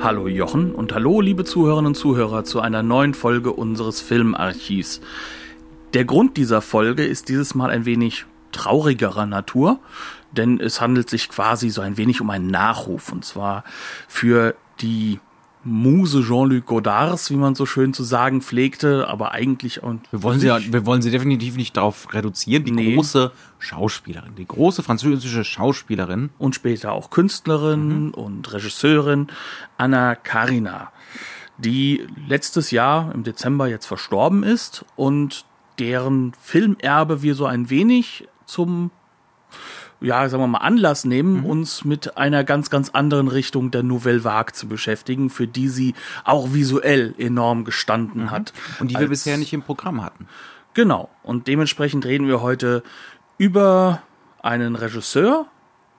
Hallo Jochen und hallo liebe Zuhörerinnen und Zuhörer zu einer neuen Folge unseres Filmarchivs. Der Grund dieser Folge ist dieses Mal ein wenig traurigerer Natur, denn es handelt sich quasi so ein wenig um einen Nachruf und zwar für die Muse Jean-Luc Godards, wie man so schön zu sagen pflegte, aber eigentlich und wir wollen sie ja, wir wollen sie definitiv nicht darauf reduzieren. Die nee. große Schauspielerin, die große französische Schauspielerin und später auch Künstlerin mhm. und Regisseurin Anna Karina, die letztes Jahr im Dezember jetzt verstorben ist und deren Filmerbe wir so ein wenig zum ja, sagen wir mal, Anlass nehmen, mhm. uns mit einer ganz, ganz anderen Richtung der Nouvelle Vague zu beschäftigen, für die sie auch visuell enorm gestanden mhm. hat. Und die wir bisher nicht im Programm hatten. Genau. Und dementsprechend reden wir heute über einen Regisseur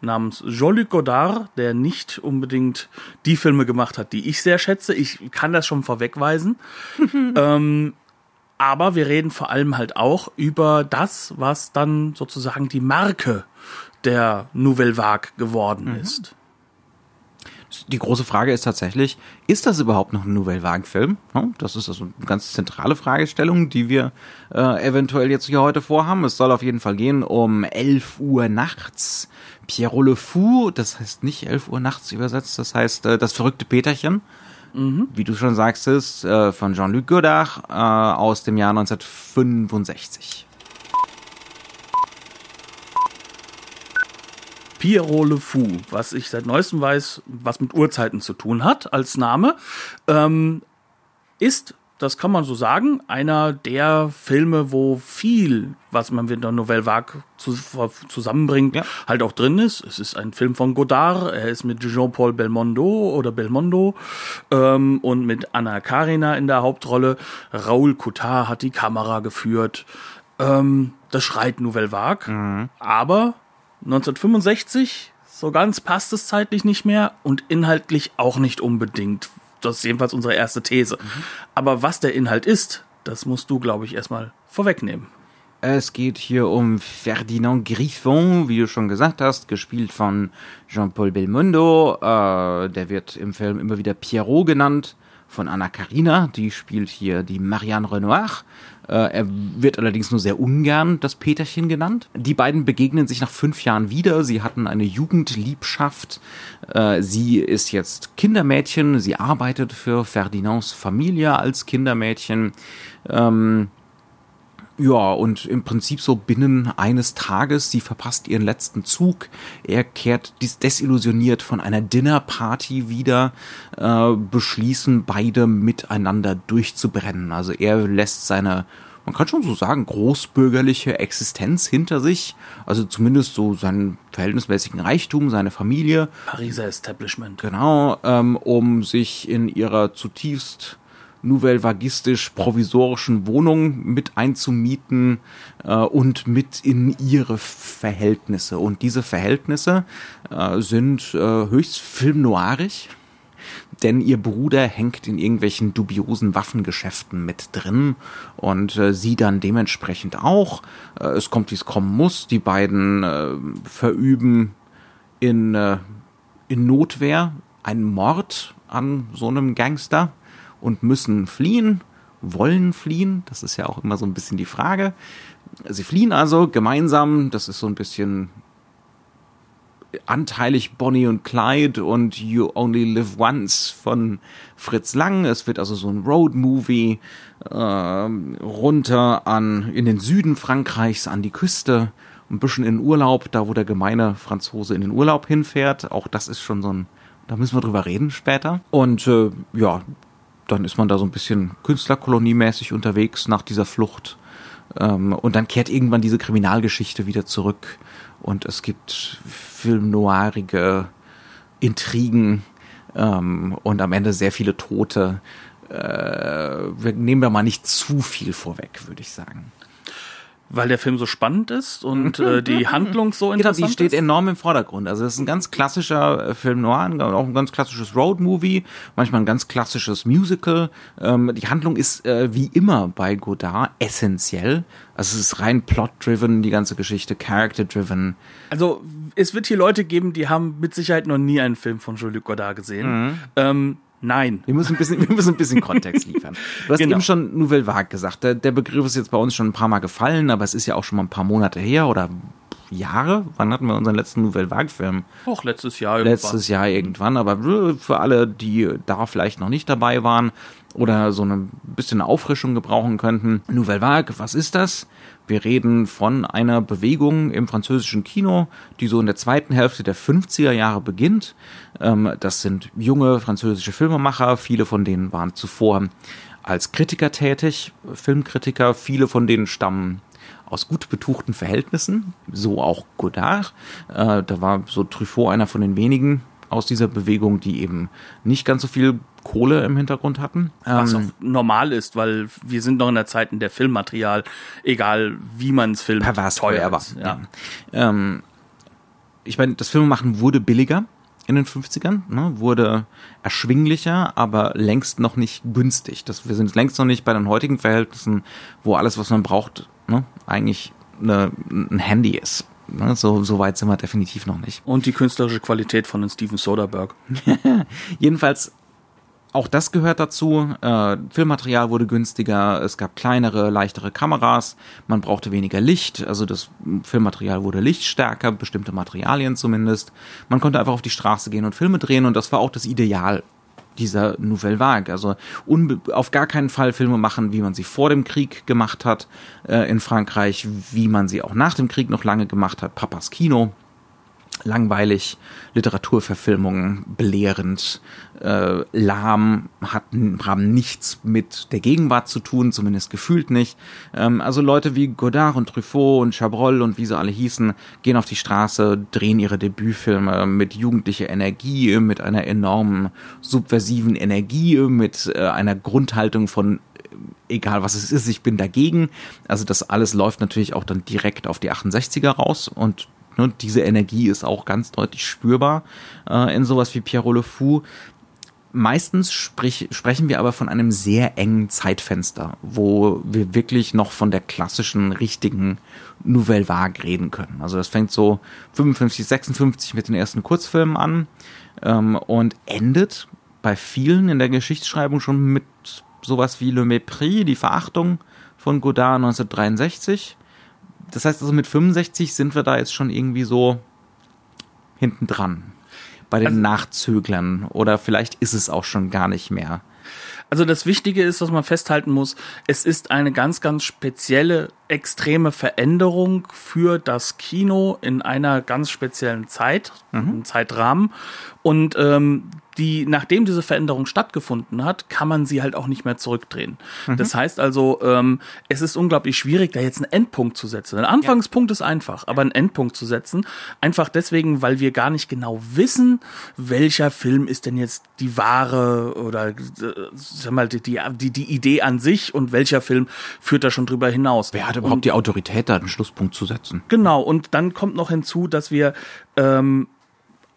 namens Jean-Luc Godard, der nicht unbedingt die Filme gemacht hat, die ich sehr schätze. Ich kann das schon vorwegweisen. ähm, aber wir reden vor allem halt auch über das, was dann sozusagen die Marke der Nouvelle Vague geworden mhm. ist. Die große Frage ist tatsächlich, ist das überhaupt noch ein Nouvelle Vague-Film? Das ist also eine ganz zentrale Fragestellung, die wir äh, eventuell jetzt hier heute vorhaben. Es soll auf jeden Fall gehen um 11 Uhr nachts. Pierrot Le Fou, das heißt nicht 11 Uhr nachts übersetzt, das heißt äh, das verrückte Peterchen. Mhm. Wie du schon sagst, ist äh, von Jean-Luc Godard äh, aus dem Jahr 1965. Pierrot Le Fou, was ich seit neuestem weiß, was mit Uhrzeiten zu tun hat als Name, ähm, ist, das kann man so sagen, einer der Filme, wo viel, was man mit der Nouvelle Vague zu, zusammenbringt, ja. halt auch drin ist. Es ist ein Film von Godard, er ist mit Jean-Paul Belmondo oder Belmondo ähm, und mit Anna Karina in der Hauptrolle. Raoul Coutard hat die Kamera geführt. Ähm, das schreit Nouvelle Vague, mhm. aber 1965, so ganz passt es zeitlich nicht mehr und inhaltlich auch nicht unbedingt. Das ist jedenfalls unsere erste These. Mhm. Aber was der Inhalt ist, das musst du, glaube ich, erstmal vorwegnehmen. Es geht hier um Ferdinand Griffon, wie du schon gesagt hast, gespielt von Jean-Paul Belmondo. Äh, der wird im Film immer wieder Pierrot genannt, von Anna Karina. Die spielt hier die Marianne Renoir. Äh, er wird allerdings nur sehr ungern das Peterchen genannt. Die beiden begegnen sich nach fünf Jahren wieder. Sie hatten eine Jugendliebschaft. Äh, sie ist jetzt Kindermädchen. Sie arbeitet für Ferdinands Familie als Kindermädchen. Ähm, ja, und im Prinzip so binnen eines Tages, sie verpasst ihren letzten Zug. Er kehrt desillusioniert von einer Dinnerparty wieder, äh, beschließen beide miteinander durchzubrennen. Also er lässt seine, man kann schon so sagen, großbürgerliche Existenz hinter sich. Also zumindest so seinen verhältnismäßigen Reichtum, seine Familie. Pariser Establishment. Genau, ähm, um sich in ihrer zutiefst nouvelle vagistisch provisorischen Wohnung mit einzumieten äh, und mit in ihre Verhältnisse. Und diese Verhältnisse äh, sind äh, höchst filmnoirig denn ihr Bruder hängt in irgendwelchen dubiosen Waffengeschäften mit drin und äh, sie dann dementsprechend auch. Äh, es kommt, wie es kommen muss. Die beiden äh, verüben in, äh, in Notwehr einen Mord an so einem Gangster und müssen fliehen, wollen fliehen. Das ist ja auch immer so ein bisschen die Frage. Sie fliehen also gemeinsam. Das ist so ein bisschen anteilig Bonnie und Clyde und You Only Live Once von Fritz Lang. Es wird also so ein Road-Movie äh, runter an in den Süden Frankreichs an die Küste, ein bisschen in Urlaub, da wo der gemeine Franzose in den Urlaub hinfährt. Auch das ist schon so ein, da müssen wir drüber reden später. Und äh, ja, dann ist man da so ein bisschen Künstlerkoloniemäßig unterwegs nach dieser Flucht. Ähm, und dann kehrt irgendwann diese Kriminalgeschichte wieder zurück und es gibt filmnoirige Intrigen ähm, und am Ende sehr viele Tote. äh, wir nehmen da mal nicht zu viel vorweg, würde ich sagen. Weil der Film so spannend ist und äh, die Handlung so Genau, interessant die steht ist. enorm im Vordergrund. Also das ist ein ganz klassischer äh, Film noir, auch ein ganz klassisches Road-Movie, manchmal ein ganz klassisches Musical. Ähm, die Handlung ist äh, wie immer bei Godard essentiell. Also es ist rein plot-driven, die ganze Geschichte, character-driven. Also es wird hier Leute geben, die haben mit Sicherheit noch nie einen Film von Jean-Luc Godard gesehen. Mhm. Ähm, nein. Wir müssen ein bisschen, wir müssen ein bisschen Kontext liefern. Du hast Genau. eben schon Nouvelle Vague gesagt. Der, der Begriff ist jetzt bei uns schon ein paar Mal gefallen, aber es ist ja auch schon mal ein paar Monate her oder Jahre. Wann hatten wir unseren letzten Nouvelle Vague-Film? Auch letztes Jahr irgendwann. letztes Jahr irgendwann, aber für alle, die da vielleicht noch nicht dabei waren oder so ein bisschen Auffrischung gebrauchen könnten. Nouvelle Vague, was ist das? Wir reden von einer Bewegung im französischen Kino, die so in der zweiten Hälfte der 50er Jahre beginnt. Ähm, das sind junge französische Filmemacher, viele von denen waren zuvor als Kritiker tätig, Filmkritiker, viele von denen stammen aus gut betuchten Verhältnissen, so auch Godard. Äh, da war so Truffaut einer von den wenigen aus dieser Bewegung, die eben nicht ganz so viel Kohle im Hintergrund hatten. Was Ähm, auch normal ist, weil wir sind noch in der Zeit, in der Filmmaterial, egal wie man es filmt, pervers teuer war. ist. Ja. Ähm, ich meine, das Filmemachen wurde billiger in den 50ern, ne, wurde erschwinglicher, aber längst noch nicht günstig. Das, wir sind längst noch nicht bei den heutigen Verhältnissen, wo alles, was man braucht, ne, eigentlich eine, ein Handy ist. Ne, so, so weit sind wir definitiv noch nicht. Und die künstlerische Qualität von Steven Soderbergh. Jedenfalls, auch das gehört dazu. Äh, Filmmaterial wurde günstiger, es gab kleinere, leichtere Kameras, man brauchte weniger Licht, also das Filmmaterial wurde lichtstärker, bestimmte Materialien zumindest. Man konnte einfach auf die Straße gehen und Filme drehen und das war auch das Ideal dieser Nouvelle Vague. Also auf gar keinen Fall Filme machen, wie man sie vor dem Krieg gemacht hat äh, in Frankreich, wie man sie auch nach dem Krieg noch lange gemacht hat. Papas Kino, langweilig, Literaturverfilmungen belehrend, äh, lahm, hatten, haben nichts mit der Gegenwart zu tun, zumindest gefühlt nicht. Ähm, also Leute wie Godard und Truffaut und Chabrol und wie sie alle hießen, gehen auf die Straße, drehen ihre Debütfilme mit jugendlicher Energie, mit einer enormen subversiven Energie, mit äh, einer Grundhaltung von egal was es ist, ich bin dagegen. Also das alles läuft natürlich auch dann direkt auf die 68er raus und ne, diese Energie ist auch ganz deutlich spürbar äh, in sowas wie Pierrot Le Fou. Meistens sprich, sprechen wir aber von einem sehr engen Zeitfenster, wo wir wirklich noch von der klassischen, richtigen Nouvelle Vague reden können. Also das fängt so 55, 56 mit den ersten Kurzfilmen an ähm, und endet bei vielen in der Geschichtsschreibung schon mit sowas wie Le Mépris, die Verachtung von Godard 1963. Das heißt also mit 65 sind wir da jetzt schon irgendwie so hinten dran bei den Also- Nachzöglern oder vielleicht ist es auch schon gar nicht mehr. Also das Wichtige ist, was man festhalten muss, es ist eine ganz, ganz spezielle, extreme Veränderung für das Kino in einer ganz speziellen Zeit, einem Zeitrahmen. Und ähm, die, nachdem diese Veränderung stattgefunden hat, kann man sie halt auch nicht mehr zurückdrehen. Das heißt also, ähm, es ist unglaublich schwierig, da jetzt einen Endpunkt zu setzen. Ein Anfangspunkt ist einfach, aber einen Endpunkt zu setzen, einfach deswegen, weil wir gar nicht genau wissen, welcher Film ist denn jetzt die wahre oder äh, sag mal, die, die, die, Idee an sich und welcher Film führt da schon drüber hinaus. Wer hat überhaupt die Autorität, da einen Schlusspunkt zu setzen? Genau, und dann kommt noch hinzu, dass wir ähm,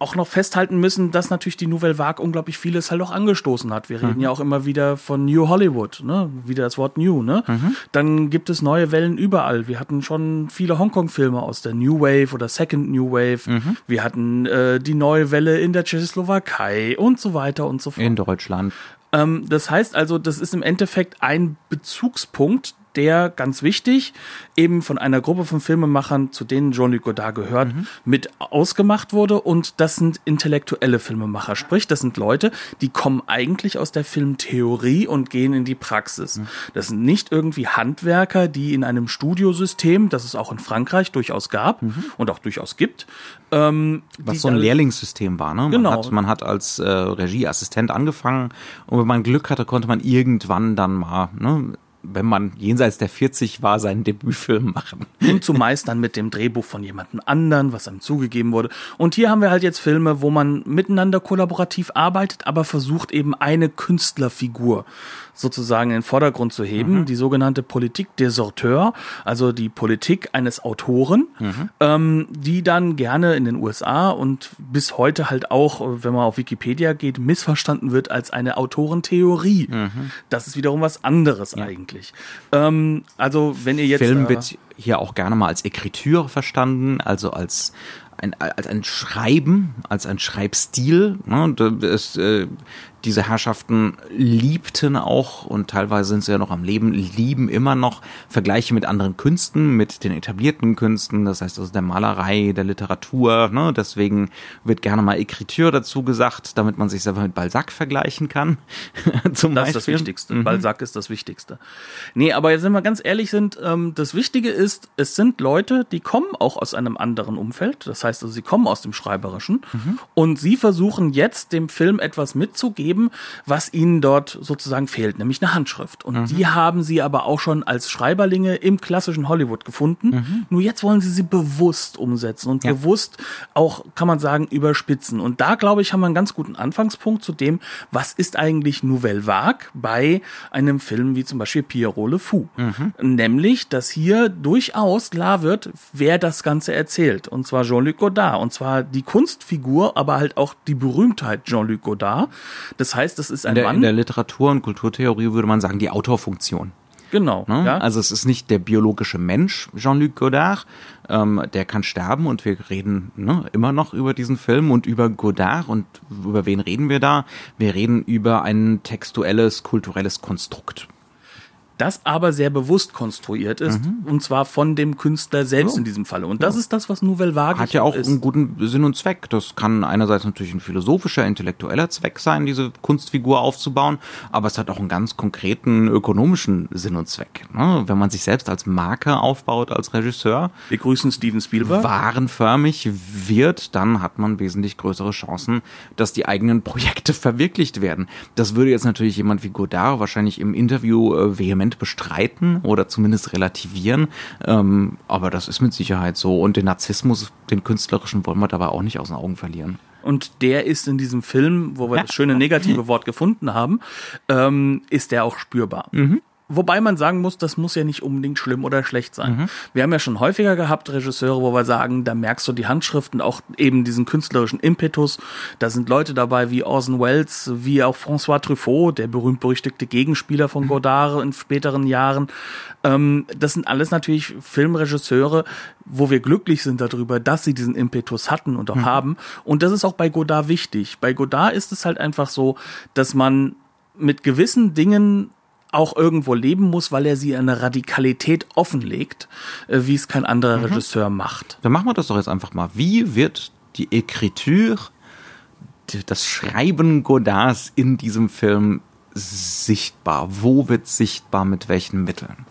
auch noch festhalten müssen, dass natürlich die Nouvelle Vague unglaublich vieles halt auch angestoßen hat. Wir reden ja auch immer wieder von New Hollywood, ne? Wieder das Wort New, ne? Dann gibt es neue Wellen überall. Wir hatten schon viele Hongkong-Filme aus der New Wave oder Second New Wave. Wir hatten äh, die neue Welle in der Tschechoslowakei und so weiter und so fort. In Deutschland. Ähm, das heißt also, das ist im Endeffekt ein Bezugspunkt, der ganz wichtig eben von einer Gruppe von Filmemachern, zu denen Jean-Luc Godard gehört, mit ausgemacht wurde. Und das sind intellektuelle Filmemacher. Sprich, das sind Leute, die kommen eigentlich aus der Filmtheorie und gehen in die Praxis. Das sind nicht irgendwie Handwerker, die in einem Studiosystem, das es auch in Frankreich durchaus gab und auch durchaus gibt, ähm, Was so ein Lehrlingssystem war, ne? Man, Genau. hat, man hat als äh, Regieassistent angefangen und wenn man Glück hatte, konnte man irgendwann dann mal ne, wenn man jenseits der 40 war, seinen Debütfilm machen. Und zumeist dann mit dem Drehbuch von jemandem anderen, was einem zugegeben wurde. Und hier haben wir halt jetzt Filme, wo man miteinander kollaborativ arbeitet, aber versucht eben eine Künstlerfigur sozusagen in den Vordergrund zu heben, mhm. die sogenannte Politik des Auteurs, also die Politik eines Autoren, mhm. ähm, die dann gerne in den USA und bis heute halt auch, wenn man auf Wikipedia geht, missverstanden wird als eine Autorentheorie. Mhm. Das ist wiederum was anderes ja. eigentlich. Ähm, also wenn ihr jetzt Film wird hier auch gerne mal als Ekritur verstanden, also als ein, als ein Schreiben, als ein Schreibstil. Ne? Das, äh, diese Herrschaften liebten auch und teilweise sind sie ja noch am Leben, lieben immer noch Vergleiche mit anderen Künsten, mit den etablierten Künsten, das heißt also der Malerei, der Literatur. Ne? Deswegen wird gerne mal Écriture dazu gesagt, damit man sich selber mit Balzac vergleichen kann. Zum das ist das Wichtigste. Mhm. Balzac ist das Wichtigste. Nee, aber jetzt, wenn wir ganz ehrlich sind, ähm, das Wichtige ist, es sind Leute, die kommen auch aus einem anderen Umfeld. Das heißt also, sie kommen aus dem Schreiberischen mhm. und sie versuchen jetzt dem Film etwas mitzugeben, geben, was ihnen dort sozusagen fehlt, nämlich eine Handschrift. Und mhm. die haben sie aber auch schon als Schreiberlinge im klassischen Hollywood gefunden. Mhm. Nur jetzt wollen sie sie bewusst umsetzen und ja. bewusst auch, kann man sagen, überspitzen. Und da, glaube ich, haben wir einen ganz guten Anfangspunkt zu dem, was ist eigentlich Nouvelle Vague bei einem Film wie zum Beispiel Pierrot Le Fou. Mhm. Nämlich, dass hier durchaus klar wird, wer das Ganze erzählt. Und zwar Jean-Luc Godard. Und zwar die Kunstfigur, aber halt auch die Berühmtheit Jean-Luc Godard. Das heißt, es ist ein in der, Mann. In der Literatur- und Kulturtheorie würde man sagen, die Autorfunktion. Genau. Ne? Ja. Also es ist nicht der biologische Mensch, Jean-Luc Godard, ähm, der kann sterben und wir reden ne, immer noch über diesen Film und über Godard und über wen reden wir da? Wir reden über ein textuelles, kulturelles Konstrukt das aber sehr bewusst konstruiert ist mhm. und zwar von dem Künstler selbst oh. in diesem Falle. Und das ist das, was Nouvelle Vague hat ja auch ist. einen guten Sinn und Zweck. Das kann einerseits natürlich ein philosophischer, intellektueller Zweck sein, diese Kunstfigur aufzubauen, aber es hat auch einen ganz konkreten ökonomischen Sinn und Zweck. Ne? Wenn man sich selbst als Marke aufbaut als Regisseur, wir grüßen Steven Spielberg, warenförmig wird, dann hat man wesentlich größere Chancen, dass die eigenen Projekte verwirklicht werden. Das würde jetzt natürlich jemand wie Godard wahrscheinlich im Interview äh, vehement vehement bestreiten oder zumindest relativieren. Ähm, aber das ist mit Sicherheit so. Und den Narzissmus, den künstlerischen, wollen wir dabei auch nicht aus den Augen verlieren. Und der ist in diesem Film, wo wir das schöne negative Wort gefunden haben, ähm, ist der auch spürbar. Mhm. Wobei man sagen muss, das muss ja nicht unbedingt schlimm oder schlecht sein. Mhm. Wir haben ja schon häufiger gehabt Regisseure, wo wir sagen, da merkst du die Handschriften, auch eben diesen künstlerischen Impetus. Da sind Leute dabei wie Orson Welles, wie auch François Truffaut, der berühmt-berüchtigte Gegenspieler von mhm. Godard in späteren Jahren. Ähm, das sind alles natürlich Filmregisseure, wo wir glücklich sind darüber, dass sie diesen Impetus hatten und auch mhm. haben. Und das ist auch bei Godard wichtig. Bei Godard ist es halt einfach so, dass man mit gewissen Dingen auch irgendwo leben muss, weil er sie eine Radikalität offenlegt, äh, wie es kein anderer mhm. Regisseur macht. Dann machen wir das doch jetzt einfach mal. Wie wird die Écriture, das Schreiben Godards in diesem Film sichtbar? Wo wird sichtbar mit welchen Mitteln?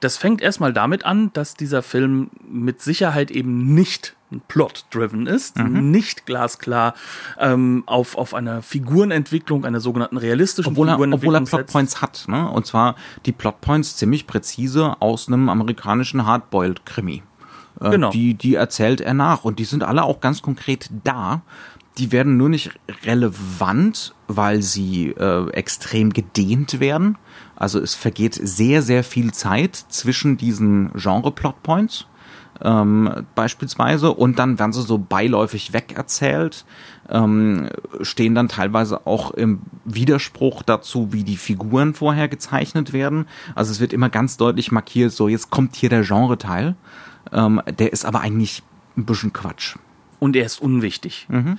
Das fängt erstmal damit an, dass dieser Film mit Sicherheit eben nicht plot-driven ist, mhm. nicht glasklar ähm, auf, auf einer Figurenentwicklung, einer sogenannten realistischen obwohl er, Figurenentwicklung Obwohl er Plotpoints hat, ne? und zwar die Plotpoints ziemlich präzise aus einem amerikanischen Hardboiled-Krimi. Äh, genau. Die, die erzählt er nach und die sind alle auch ganz konkret da. Die werden nur nicht relevant, weil sie äh, extrem gedehnt werden. Also es vergeht sehr, sehr viel Zeit zwischen diesen Genre-Plotpoints ähm, beispielsweise und dann werden sie so beiläufig wegerzählt, ähm, stehen dann teilweise auch im Widerspruch dazu, wie die Figuren vorher gezeichnet werden. Also es wird immer ganz deutlich markiert, so jetzt kommt hier der Genre-Teil, ähm, der ist aber eigentlich ein bisschen Quatsch. Und er ist unwichtig. Mhm.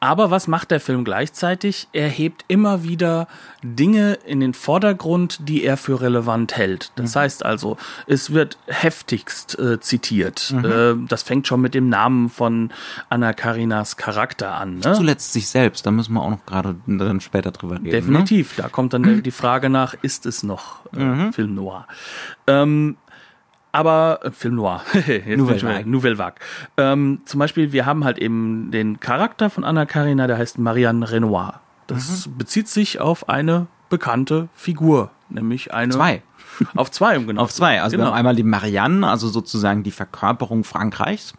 Aber was macht der Film gleichzeitig? Er hebt immer wieder Dinge in den Vordergrund, die er für relevant hält. Das mhm. heißt also, es wird heftigst äh, zitiert. Mhm. Äh, das fängt schon mit dem Namen von Anna Karinas Charakter an. Ne? Zuletzt sich selbst, da müssen wir auch noch gerade dann später drüber reden. Ne? Definitiv, ne? da kommt dann die Frage nach, ist es noch äh, mhm. Film Noir? Ähm, aber äh, Film Noir. Nouvelle Vague. Nouvelle Vague. Ähm, zum Beispiel, wir haben halt eben den Charakter von Anna Karina, der heißt Marianne Renoir. Das mhm. bezieht sich auf eine bekannte Figur nämlich eine. Zwei. Auf zwei, um genau. Auf zwei. Also wir Genau. haben einmal die Marianne, also sozusagen die Verkörperung Frankreichs.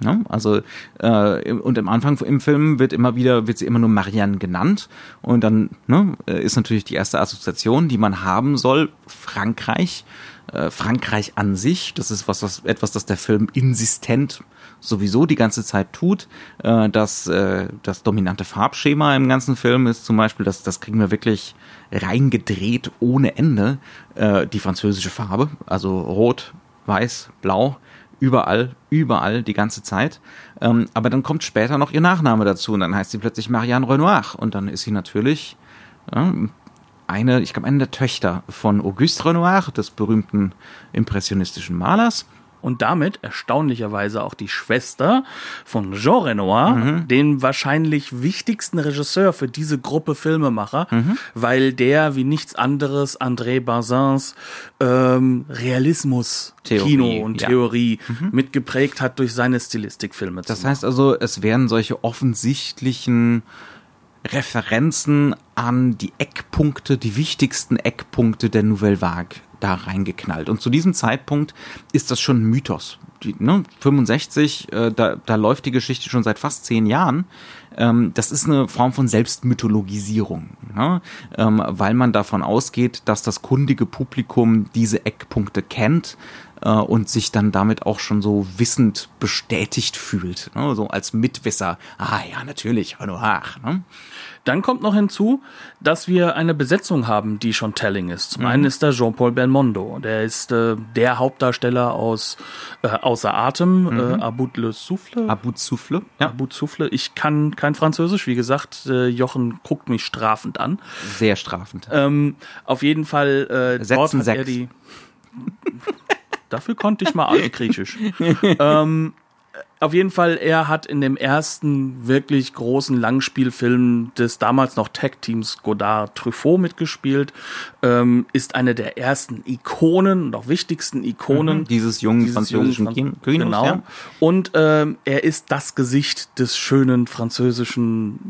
Ne? Also äh, und am Anfang im Film wird immer wieder wird sie immer nur Marianne genannt und dann ne, äh, ist natürlich die erste Assoziation, die man haben soll, Frankreich, äh, Frankreich an sich. Das ist was, was etwas, das der Film insistent sowieso die ganze Zeit tut. Äh, das äh, das dominante Farbschema im ganzen Film ist zum Beispiel, das das kriegen wir wirklich reingedreht ohne Ende. Äh, die französische Farbe, also rot, weiß, blau überall, überall die ganze Zeit. Ähm, aber dann kommt später noch ihr Nachname dazu und dann heißt sie plötzlich Marianne Renoir und dann ist sie natürlich ja, eine, ich glaube, eine der Töchter von Auguste Renoir, des berühmten impressionistischen Malers. Und damit erstaunlicherweise auch die Schwester von Jean Renoir, Mhm. dem wahrscheinlich wichtigsten Regisseur für diese Gruppe Filmemacher, Mhm. weil der wie nichts anderes André Bazins ähm, Realismus, Theorie, Kino und ja. Theorie mitgeprägt hat durch seine Stilistik, Filme Das heißt also, es werden solche offensichtlichen Referenzen an die Eckpunkte, die wichtigsten Eckpunkte der Nouvelle Vague da reingeknallt. Und zu diesem Zeitpunkt ist das schon ein Mythos. Die, ne, 65, äh, da, da läuft die Geschichte schon seit fast zehn Jahren. Ähm, das ist eine Form von Selbstmythologisierung, ne? ähm, weil man davon ausgeht, dass das kundige Publikum diese Eckpunkte kennt äh, und sich dann damit auch schon so wissend bestätigt fühlt. Ne? So als Mitwisser. Ah ja, natürlich, Renoir. Ne? Dann kommt noch hinzu, dass wir eine Besetzung haben, die schon telling ist. Zum einen ist da Jean-Paul Belmondo. Der ist äh, der Hauptdarsteller aus äh, Außer Atem, äh, Aboud le Souffle. Abu Souffle. Ja, Aboud Souffle. Ich kann kein Französisch, wie gesagt, äh, Jochen guckt mich strafend an. sehr strafend. Ähm, auf jeden Fall, äh, Setzen dort hat er sechs. die. Dafür konnte ich mal Altgriechisch. ähm, auf jeden Fall, er hat in dem ersten wirklich großen Langspielfilm des damals noch Tech-Teams Godard Truffaut mitgespielt, ähm, ist eine der ersten Ikonen und auch wichtigsten Ikonen Dieses jungen dieses französischen jungen Fran- Kinos. Genau. Ja. Und ähm, er ist das Gesicht des schönen französischen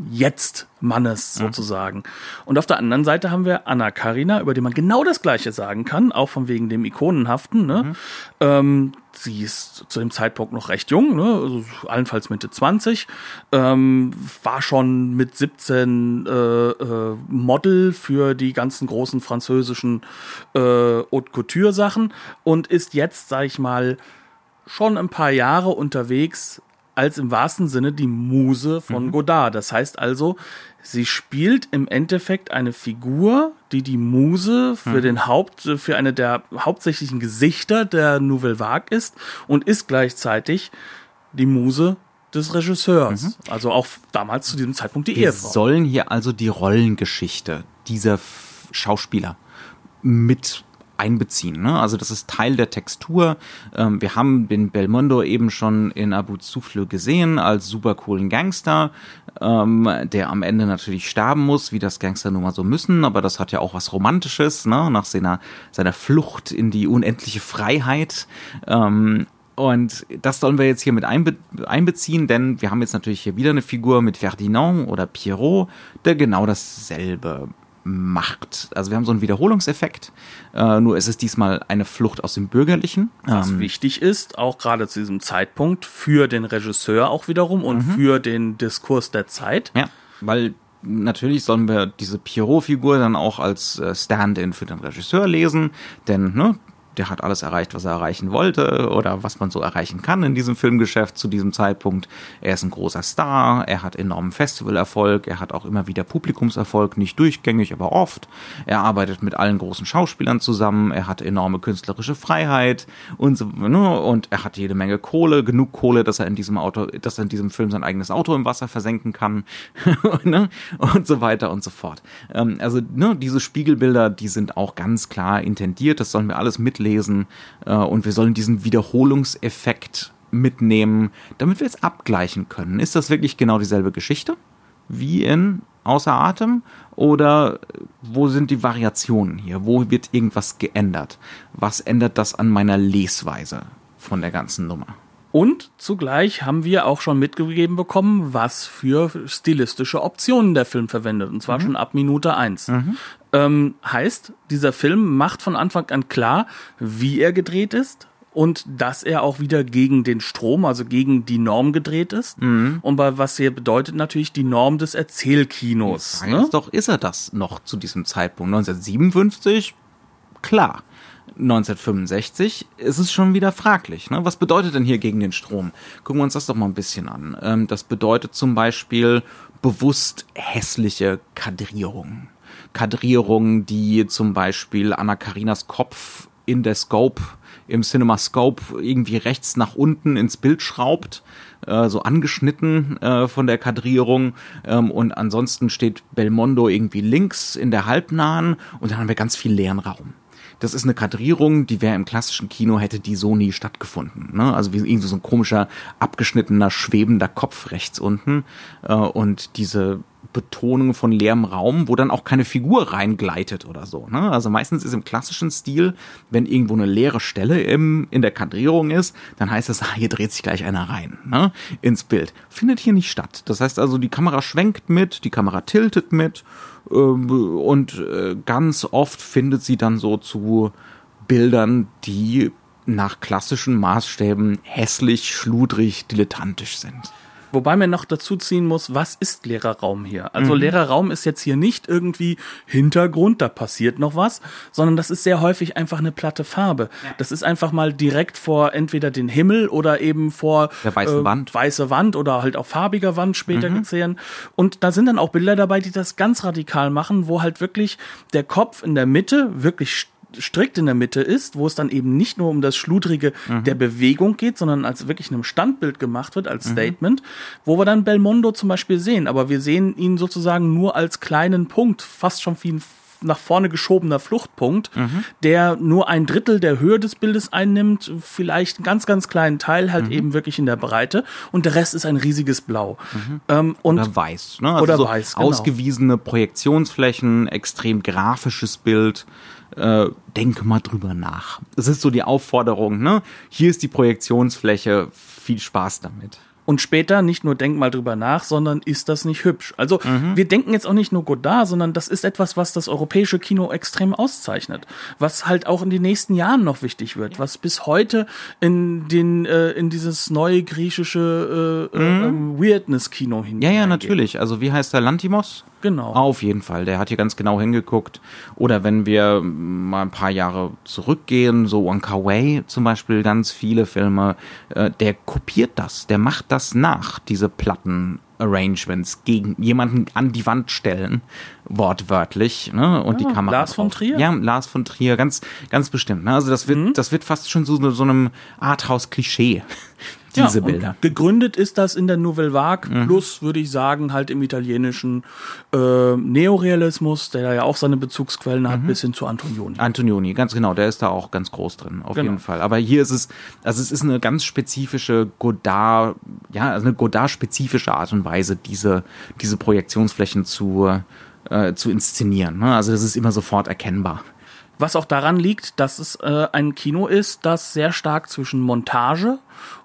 Jetzt-Mannes sozusagen. Und auf der anderen Seite haben wir Anna Karina, über die man genau das Gleiche sagen kann, auch von wegen dem Ikonenhaften. Ne? Ähm, sie ist zu dem Zeitpunkt noch recht jung, ne? also allenfalls Mitte 20, ähm, war schon mit 17 äh, äh, Model für die ganzen großen französischen äh, Haute Couture Sachen und ist jetzt, sag ich mal, schon ein paar Jahre unterwegs als im wahrsten Sinne die Muse von Godard. Das heißt also, sie spielt im Endeffekt eine Figur, die die Muse für den Haupt, für eine der hauptsächlichen Gesichter der Nouvelle Vague ist und ist gleichzeitig die Muse des Regisseurs. Also auch damals zu diesem Zeitpunkt die Wir Ehefrau. sollen hier also die Rollengeschichte dieser Schauspieler mit einbeziehen. Ne? Also das ist Teil der Textur. Ähm, wir haben den Belmondo eben schon in Abu Souffle gesehen als super coolen Gangster, ähm, der am Ende natürlich sterben muss, wie das Gangster nun mal so müssen. Aber das hat ja auch was Romantisches, ne? nach seiner, seiner Flucht in die unendliche Freiheit. Ähm, und das sollen wir jetzt hier mit einbe einbeziehen, denn wir haben jetzt natürlich hier wieder eine Figur mit Ferdinand oder Pierrot, der genau dasselbe macht. Also wir haben so einen Wiederholungseffekt, äh, nur ist es diesmal eine Flucht aus dem Bürgerlichen. Was wichtig ist, auch gerade zu diesem Zeitpunkt, für den Regisseur auch wiederum und für den Diskurs der Zeit. Ja, weil natürlich sollen wir diese Pierrot-Figur dann auch als äh, Stand-in für den Regisseur lesen, denn ne, der hat alles erreicht, was er erreichen wollte oder was man so erreichen kann in diesem Filmgeschäft zu diesem Zeitpunkt. Er ist ein großer Star, er hat enormen Festivalerfolg, er hat auch immer wieder Publikumserfolg, nicht durchgängig, aber oft. Er arbeitet mit allen großen Schauspielern zusammen, er hat enorme künstlerische Freiheit und so, ne, und er hat jede Menge Kohle, genug Kohle, dass er in diesem Auto, dass er in diesem Film sein eigenes Auto im Wasser versenken kann ne, und so weiter und so fort. Ähm, also ne, diese Spiegelbilder, die sind auch ganz klar intendiert, das sollen wir alles mitlesen äh, und wir sollen diesen Wiederholungseffekt mitnehmen, damit wir es abgleichen können. Ist das wirklich genau dieselbe Geschichte wie in Außer Atem oder wo sind die Variationen hier? Wo wird irgendwas geändert? Was ändert das an meiner Lesweise von der ganzen Nummer? Und zugleich haben wir auch schon mitgegeben bekommen, was für stilistische Optionen der Film verwendet. Und zwar mhm. schon ab Minute eins. Mhm. Ähm, heißt, dieser Film macht von Anfang an klar, wie er gedreht ist, und dass er auch wieder gegen den Strom, also gegen die Norm gedreht ist. Mhm. Und was hier bedeutet natürlich die Norm des Erzählkinos. Ne? Doch, ist er das noch zu diesem Zeitpunkt? 1957? Klar. 1965 ist es schon wieder fraglich. Ne? Was bedeutet denn hier gegen den Strom? Gucken wir uns das doch mal ein bisschen an. Ähm, das bedeutet zum Beispiel bewusst hässliche Kadrierungen. Kadrierungen, die zum Beispiel Anna Karinas Kopf in der Scope, im CinemaScope irgendwie rechts nach unten ins Bild schraubt, äh, so angeschnitten äh, von der Kadrierung. Ähm, und ansonsten steht Belmondo irgendwie links in der halbnahen und dann haben wir ganz viel leeren Raum das ist eine Kadrierung, die wäre im klassischen Kino, hätte die so nie stattgefunden. Ne? Also wie irgendwie so ein komischer, abgeschnittener, schwebender Kopf rechts unten. Äh, und diese Betonung von leerem Raum, wo dann auch keine Figur reingleitet oder so. Ne? Also meistens ist im klassischen Stil, wenn irgendwo eine leere Stelle im, in der Kadrierung ist, dann heißt es, ah, hier dreht sich gleich einer rein ne? ins Bild. Findet hier nicht statt. Das heißt also, die Kamera schwenkt mit, die Kamera tiltet mit äh, und äh, ganz oft findet sie dann so zu Bildern, die nach klassischen Maßstäben hässlich, schludrig, dilettantisch sind. Wobei man noch dazu ziehen muss, was ist leerer Raum hier? Also mhm. leerer Raum ist jetzt hier nicht irgendwie Hintergrund, da passiert noch was, sondern das ist sehr häufig einfach eine platte Farbe. Ja. Das ist einfach mal direkt vor entweder den Himmel oder eben vor der weißen äh, Wand. weiße Wand oder halt auch farbiger Wand später mhm. gesehen. Und da sind dann auch Bilder dabei, die das ganz radikal machen, wo halt wirklich der Kopf in der Mitte wirklich strikt in der Mitte ist, wo es dann eben nicht nur um das Schludrige mhm. der Bewegung geht, sondern als wirklich einem Standbild gemacht wird, als mhm. Statement, wo wir dann Belmondo zum Beispiel sehen. Aber wir sehen ihn sozusagen nur als kleinen Punkt, fast schon wie ein nach vorne geschobener Fluchtpunkt, mhm. der nur ein Drittel der Höhe des Bildes einnimmt, vielleicht einen ganz, ganz kleinen Teil halt mhm. eben wirklich in der Breite und der Rest ist ein riesiges Blau. Mhm. Ähm, und oder weiß, ne? Also oder so weiß, genau. ausgewiesene Projektionsflächen, extrem grafisches Bild äh, denk mal drüber nach. Das ist so die Aufforderung, ne? Hier ist die Projektionsfläche, viel Spaß damit. Und später nicht nur denk mal drüber nach, sondern ist das nicht hübsch? Also mhm. wir denken jetzt auch nicht nur Godard, sondern das ist etwas, was das europäische Kino extrem auszeichnet, was halt auch in den nächsten Jahren noch wichtig wird, was bis heute in den äh, in dieses neue griechische äh, äh mhm. äh, Weirdness-Kino hin. Ja, ja, natürlich. Also wie heißt der Lantimos? Genau. Auf jeden Fall. Der hat hier ganz genau hingeguckt. Oder wenn wir mal ein paar Jahre zurückgehen, so Wai zum Beispiel, ganz viele Filme, äh, der kopiert das, der macht das nach, diese Platten. Arrangements gegen jemanden an die Wand stellen, wortwörtlich, ne? Und ja, die Kamera. Lars von Trier? Ja, Lars von Trier, ganz, ganz bestimmt. Ne? Also das wird, mhm. das wird fast schon so, so einem Arthouse-Klischee diese ja, Bilder. Gegründet ist das in der Nouvelle Vague, mhm. plus würde ich sagen, halt im italienischen äh, Neorealismus, der ja auch seine Bezugsquellen hat, mhm. bis hin zu Antonioni. Antonioni, ganz genau, der ist da auch ganz groß drin, auf genau. jeden Fall. Aber hier ist es, also es ist eine ganz spezifische Godard, ja, also eine Godard-spezifische Art und Weise, diese, diese Projektionsflächen zu, äh, zu inszenieren. Ne? Also das ist immer sofort erkennbar. Was auch daran liegt, dass es äh, ein Kino ist, das sehr stark zwischen Montage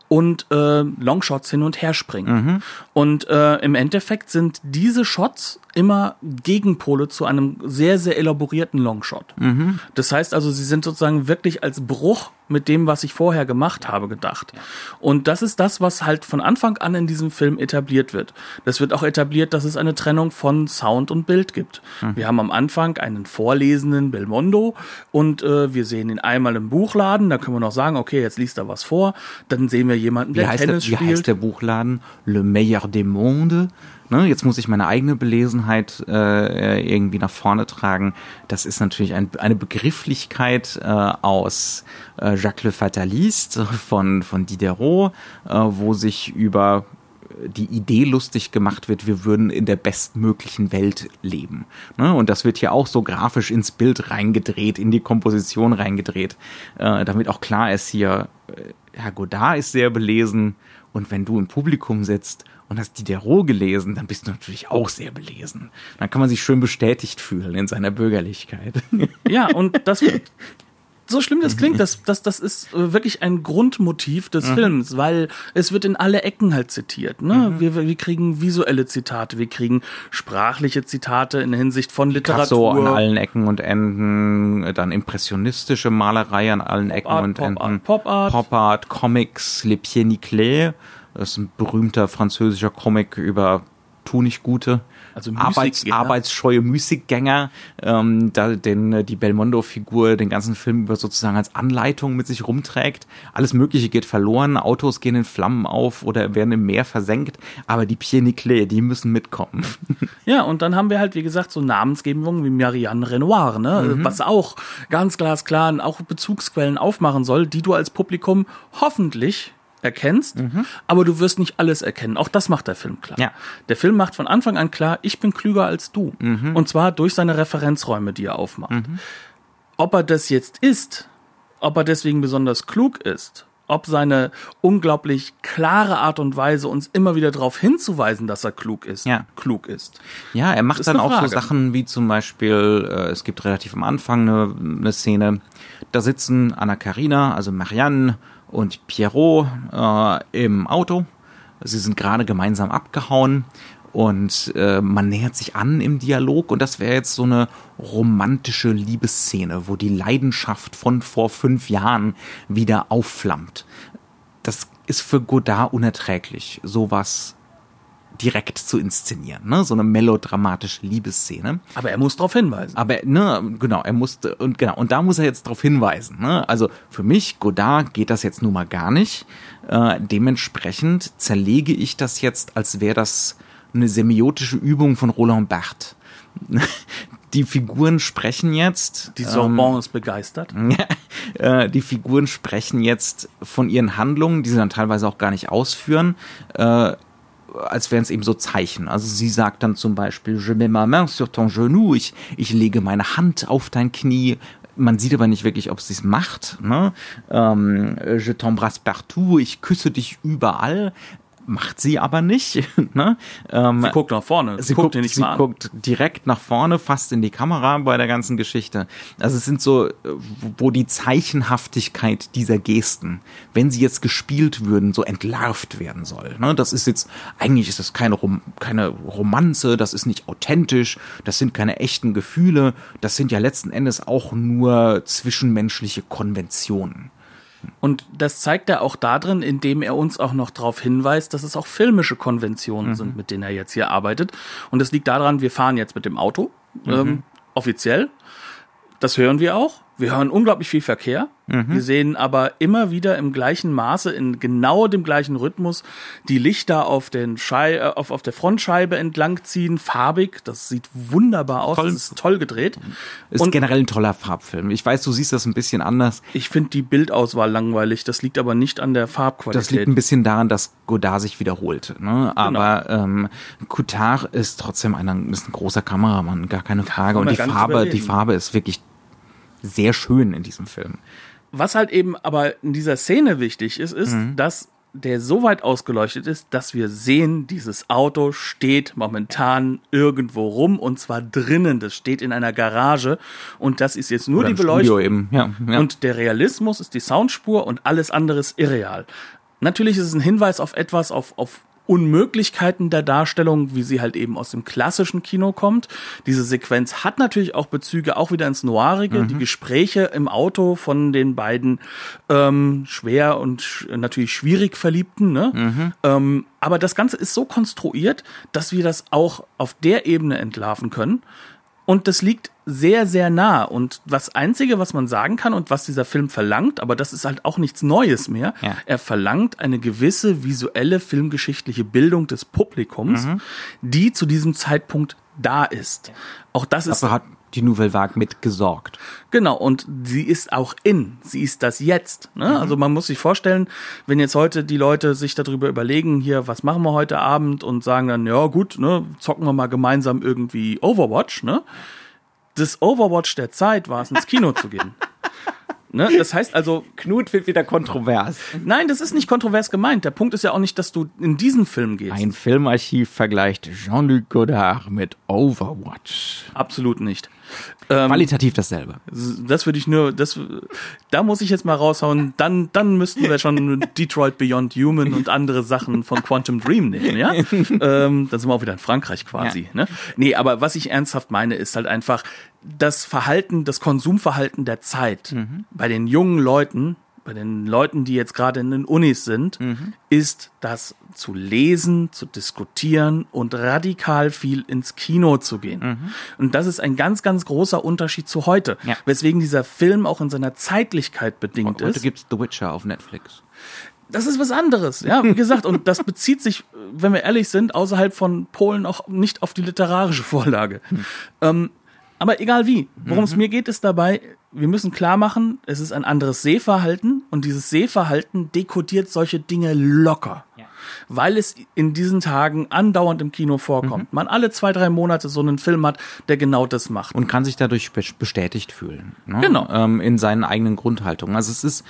und äh, Longshots hin und her springen. Mhm. Und äh, im Endeffekt sind diese Shots immer Gegenpole zu einem sehr, sehr elaborierten Longshot. Mhm. Das heißt also, sie sind sozusagen wirklich als Bruch mit dem, was ich vorher gemacht habe, gedacht. Und das ist das, was halt von Anfang an in diesem Film etabliert wird. Das wird auch etabliert, dass es eine Trennung von Sound und Bild gibt. Mhm. Wir haben am Anfang einen vorlesenden Belmondo und äh, wir sehen ihn einmal im Buchladen, da können wir noch sagen, okay, jetzt liest er was vor. Dann sehen wir jemanden, der Tennis der, wie spielt. Wie heißt der Buchladen? Le Meilleur des Mondes ne, jetzt muss ich meine eigene Belesenheit äh, irgendwie nach vorne tragen. Das ist natürlich ein, eine Begrifflichkeit äh, aus äh, Jacques Le Fataliste von, von Diderot, äh, wo sich über die Idee lustig gemacht wird, wir würden in der bestmöglichen Welt leben. Ne? Und das wird hier auch so grafisch ins Bild reingedreht, in die Komposition reingedreht, äh, damit auch klar ist hier, äh, Herr Godard ist sehr belesen und wenn du im Publikum sitzt und hast Diderot gelesen, dann bist du natürlich auch sehr belesen. Dann kann man sich schön bestätigt fühlen in seiner Bürgerlichkeit. Ja, und das so schlimm das klingt, das, das, das ist äh, wirklich ein Grundmotiv des mhm. Films, weil es wird in alle Ecken halt zitiert. Ne? Mhm. Wir, wir kriegen visuelle Zitate, wir kriegen sprachliche Zitate in Hinsicht von Literatur. So an allen Ecken und Enden, dann impressionistische Malerei an allen Ecken Art, und Pop Enden. Art, Pop Art. Pop Art, Comics, Les Pieds Nickelés. Das ist ein berühmter französischer Comic über Tu nicht Gute also Arbeits, arbeitsscheue Müßiggänger, ähm, da den, äh, die Belmondo-Figur den ganzen Film über sozusagen als Anleitung mit sich rumträgt. Alles Mögliche geht verloren, Autos gehen in Flammen auf oder werden im Meer versenkt, aber die Pierre Niclet, die müssen mitkommen. Ja, und dann haben wir halt, wie gesagt, so Namensgebungen wie Marianne Renoir, ne? Mhm. was auch ganz glasklar auch Bezugsquellen aufmachen soll, die du als Publikum hoffentlich erkennst, mhm. aber du wirst nicht alles erkennen. Auch das macht der Film klar. Ja. Der Film macht von Anfang an klar, ich bin klüger als du. Mhm. Und zwar durch seine Referenzräume, die er aufmacht. Mhm. Ob er das jetzt ist, ob er deswegen besonders klug ist, ob seine unglaublich klare Art und Weise uns immer wieder darauf hinzuweisen, dass er klug ist, ja. klug ist. Ja, er macht dann auch Frage. so Sachen wie zum Beispiel, äh, es gibt relativ am Anfang eine, eine Szene, da sitzen Anna Karina, also Marianne und Pierrot äh, im Auto. Sie sind gerade gemeinsam abgehauen und äh, man nähert sich an im Dialog und das wäre jetzt so eine romantische Liebesszene, wo die Leidenschaft von vor fünf Jahren wieder aufflammt. Das ist für Godard unerträglich, sowas direkt zu inszenieren, ne? So eine melodramatische Liebesszene. Aber er muss darauf hinweisen. Aber ne, genau, er musste und genau und da muss er jetzt darauf hinweisen. Ne? Also für mich Godard geht das jetzt nun mal gar nicht. Äh, dementsprechend zerlege ich das jetzt, als wäre das eine semiotische Übung von Roland Barthes. die Figuren sprechen jetzt. Die Sorbonne ähm, ist begeistert. äh, die Figuren sprechen jetzt von ihren Handlungen, die sie dann teilweise auch gar nicht ausführen, äh, als wären es eben so Zeichen. Also sie sagt dann zum Beispiel, je mets ma main sur ton genou, ich, ich lege meine Hand auf dein Knie. Man sieht aber nicht wirklich, ob sie es macht. Ne? Ähm, je t'embrasse partout, ich küsse dich überall macht sie aber nicht. ne? ähm, sie guckt nach vorne. Sie, sie guckt, nicht sie mal guckt direkt nach vorne, fast in die Kamera bei der ganzen Geschichte. Also es sind so, wo die Zeichenhaftigkeit dieser Gesten, wenn sie jetzt gespielt würden, so entlarvt werden soll. Ne? Das ist jetzt, eigentlich ist das keine, Rom keine Romanze, das ist nicht authentisch, das sind keine echten Gefühle, das sind ja letzten Endes auch nur zwischenmenschliche Konventionen. Und das zeigt er auch darin, indem er uns auch noch darauf hinweist, dass es auch filmische Konventionen mhm. sind, mit denen er jetzt hier arbeitet. Und das liegt daran, wir fahren jetzt mit dem Auto, mhm. ähm, offiziell. Das hören wir auch. Wir hören unglaublich viel Verkehr. Mhm. Wir sehen aber immer wieder im gleichen Maße, in genau dem gleichen Rhythmus, die Lichter auf, den Schei äh, auf, auf der Frontscheibe entlangziehen, farbig. Das sieht wunderbar aus. Toll. Das ist toll gedreht. Ist Und generell ein toller Farbfilm. Ich weiß, du siehst das ein bisschen anders. Ich finde die Bildauswahl langweilig. Das liegt aber nicht an der Farbqualität. Das liegt ein bisschen daran, dass Godard sich wiederholt. Ne? Aber genau. ähm, Coutard ist trotzdem ein, ist ein großer Kameramann, gar keine Frage. Und die Farbe, die Farbe ist wirklich sehr schön in diesem Film. Was halt eben aber in dieser Szene wichtig ist, ist, mhm. dass der so weit ausgeleuchtet ist, dass wir sehen, dieses Auto steht momentan irgendwo rum und zwar drinnen. Das steht in einer Garage und das ist jetzt nur Oder die Beleuchtung. Ja, ja. Und der Realismus ist die Soundspur und alles andere ist irreal. Natürlich ist es ein Hinweis auf etwas, auf, auf Unmöglichkeiten der Darstellung, wie sie halt eben aus dem klassischen Kino kommt. Diese Sequenz hat natürlich auch Bezüge auch wieder ins Noirige, mhm. die Gespräche im Auto von den beiden ähm, schwer und sch natürlich schwierig Verliebten. Ne? Mhm. Ähm, aber das Ganze ist so konstruiert, dass wir das auch auf der Ebene entlarven können. Und das liegt sehr, sehr nah. Und das Einzige, was man sagen kann und was dieser Film verlangt, aber das ist halt auch nichts Neues mehr, ja. er verlangt eine gewisse visuelle, filmgeschichtliche Bildung des Publikums, mhm. die zu diesem Zeitpunkt da ist. Auch das ist. Aber hat die Nouvelle Vague mitgesorgt. Genau, und sie ist auch in. Sie ist das jetzt. Ne? Mhm. Also man muss sich vorstellen, wenn jetzt heute die Leute sich darüber überlegen, hier, was machen wir heute Abend und sagen dann, ja gut, ne, zocken wir mal gemeinsam irgendwie Overwatch, ne? Das Overwatch der Zeit war es, ins Kino zu gehen. Ne? Das heißt also. Knut wird wieder kontrovers. Nein, das ist nicht kontrovers gemeint. Der Punkt ist ja auch nicht, dass du in diesen Film gehst. Ein Filmarchiv vergleicht Jean-Luc Godard mit Overwatch. Absolut nicht. Ähm, Qualitativ dasselbe. das würde ich nur, das, da muss ich jetzt mal raushauen. Dann, dann müssten wir schon Detroit Beyond Human und andere Sachen von Quantum Dream nehmen, ja. ähm, dann sind wir auch wieder in Frankreich quasi. Ja. Ne? Nee, aber was ich ernsthaft meine, ist halt einfach das Verhalten, das Konsumverhalten der Zeit bei den jungen Leuten, bei den Leuten, die jetzt gerade in den Unis sind, ist das zu lesen, zu diskutieren und radikal viel ins Kino zu gehen. Und das ist ein ganz, ganz großer Unterschied zu heute, Ja. weswegen dieser Film auch in seiner Zeitlichkeit bedingt Heute ist. gibt's The Witcher auf Netflix. Das ist was anderes, ja, wie gesagt, und das bezieht sich, wenn wir ehrlich sind, außerhalb von Polen auch nicht auf die literarische Vorlage. Ähm, aber egal wie, worum es mir geht, ist dabei, wir müssen klar machen, es ist ein anderes Sehverhalten und dieses Sehverhalten dekodiert solche Dinge locker. Weil es in diesen Tagen andauernd im Kino vorkommt. Man alle zwei, drei Monate so einen Film hat, der genau das macht. und kann sich dadurch bes- bestätigt fühlen. Ne? Genau. Ähm, in seinen eigenen Grundhaltungen. Also es ist,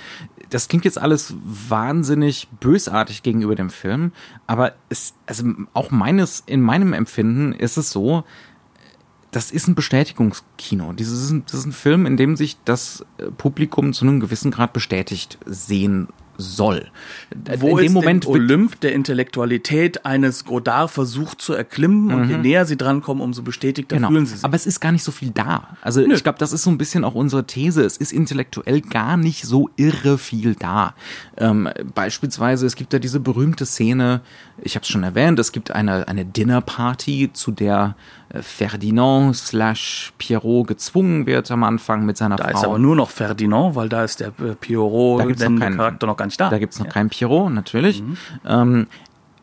das klingt jetzt alles wahnsinnig bösartig gegenüber dem Film, aber es, also auch meines, in meinem Empfinden ist es so, das ist ein Bestätigungskino. Dieses ist ein, das ist ein Film, in dem sich das äh, Publikum zu einem gewissen Grad bestätigt sehen soll. Wo in dem Moment den Olymp der Intellektualität eines Godard versucht zu erklimmen und je näher sie drankommen, umso bestätigter Genau. fühlen sie sich. Aber es ist gar nicht so viel da. Also ich glaube, das ist so ein bisschen auch unsere These. Es ist intellektuell gar nicht so irre viel da. Ähm, beispielsweise, es gibt da diese berühmte Szene, ich habe es schon erwähnt, es gibt eine, eine Dinnerparty, zu der äh, Ferdinand slash Pierrot gezwungen wird am Anfang mit seiner da Frau. ist aber nur noch Ferdinand, weil da ist der äh, Da gibt's Pierrot keinen- Charakter noch gar nicht da. Da gibt's noch keinen Pierrot, natürlich. Ähm,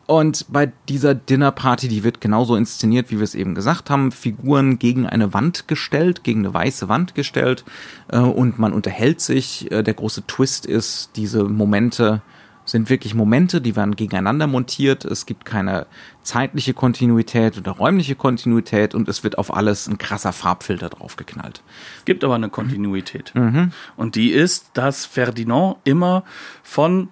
und bei dieser Dinnerparty, die wird genauso inszeniert, wie wir es eben gesagt haben, Figuren gegen eine Wand gestellt, gegen eine weiße Wand gestellt äh, und man unterhält sich. Äh, der große Twist ist, diese Momente sind wirklich Momente, die werden gegeneinander montiert. Es gibt keine zeitliche Kontinuität oder räumliche Kontinuität und es wird auf alles ein krasser Farbfilter draufgeknallt. Es gibt aber eine Kontinuität. Mhm. Und die ist, dass Ferdinand immer von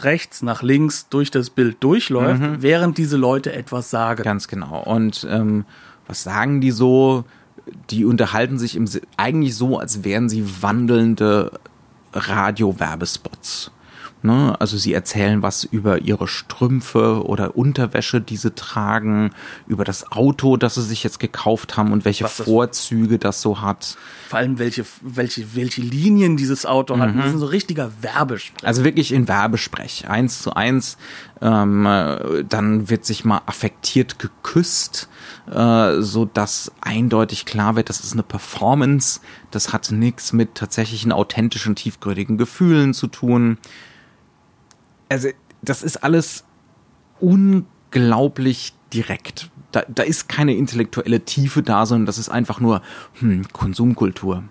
rechts nach links durch das Bild durchläuft, Mhm. während diese Leute etwas sagen. Ganz genau. Und ähm, was sagen die so? Die unterhalten sich im, eigentlich so, als wären sie wandelnde Radiowerbespots. Ne? Also sie erzählen was über ihre Strümpfe oder Unterwäsche, die sie tragen, über das Auto, das sie sich jetzt gekauft haben und welche das- Vorzüge das so hat. Vor allem, welche, welche, welche Linien dieses Auto hat. Mhm. Das ist so richtiger Werbesprech. Also wirklich in Werbesprech, eins zu eins. Ähm, äh, dann wird sich mal affektiert geküsst, äh, so dass eindeutig klar wird, das ist eine Performance. Das hat nichts mit tatsächlichen authentischen, tiefgründigen Gefühlen zu tun. Also das ist alles unglaublich direkt. Da, da ist keine intellektuelle Tiefe da, sondern das ist einfach nur hm, Konsumkultur.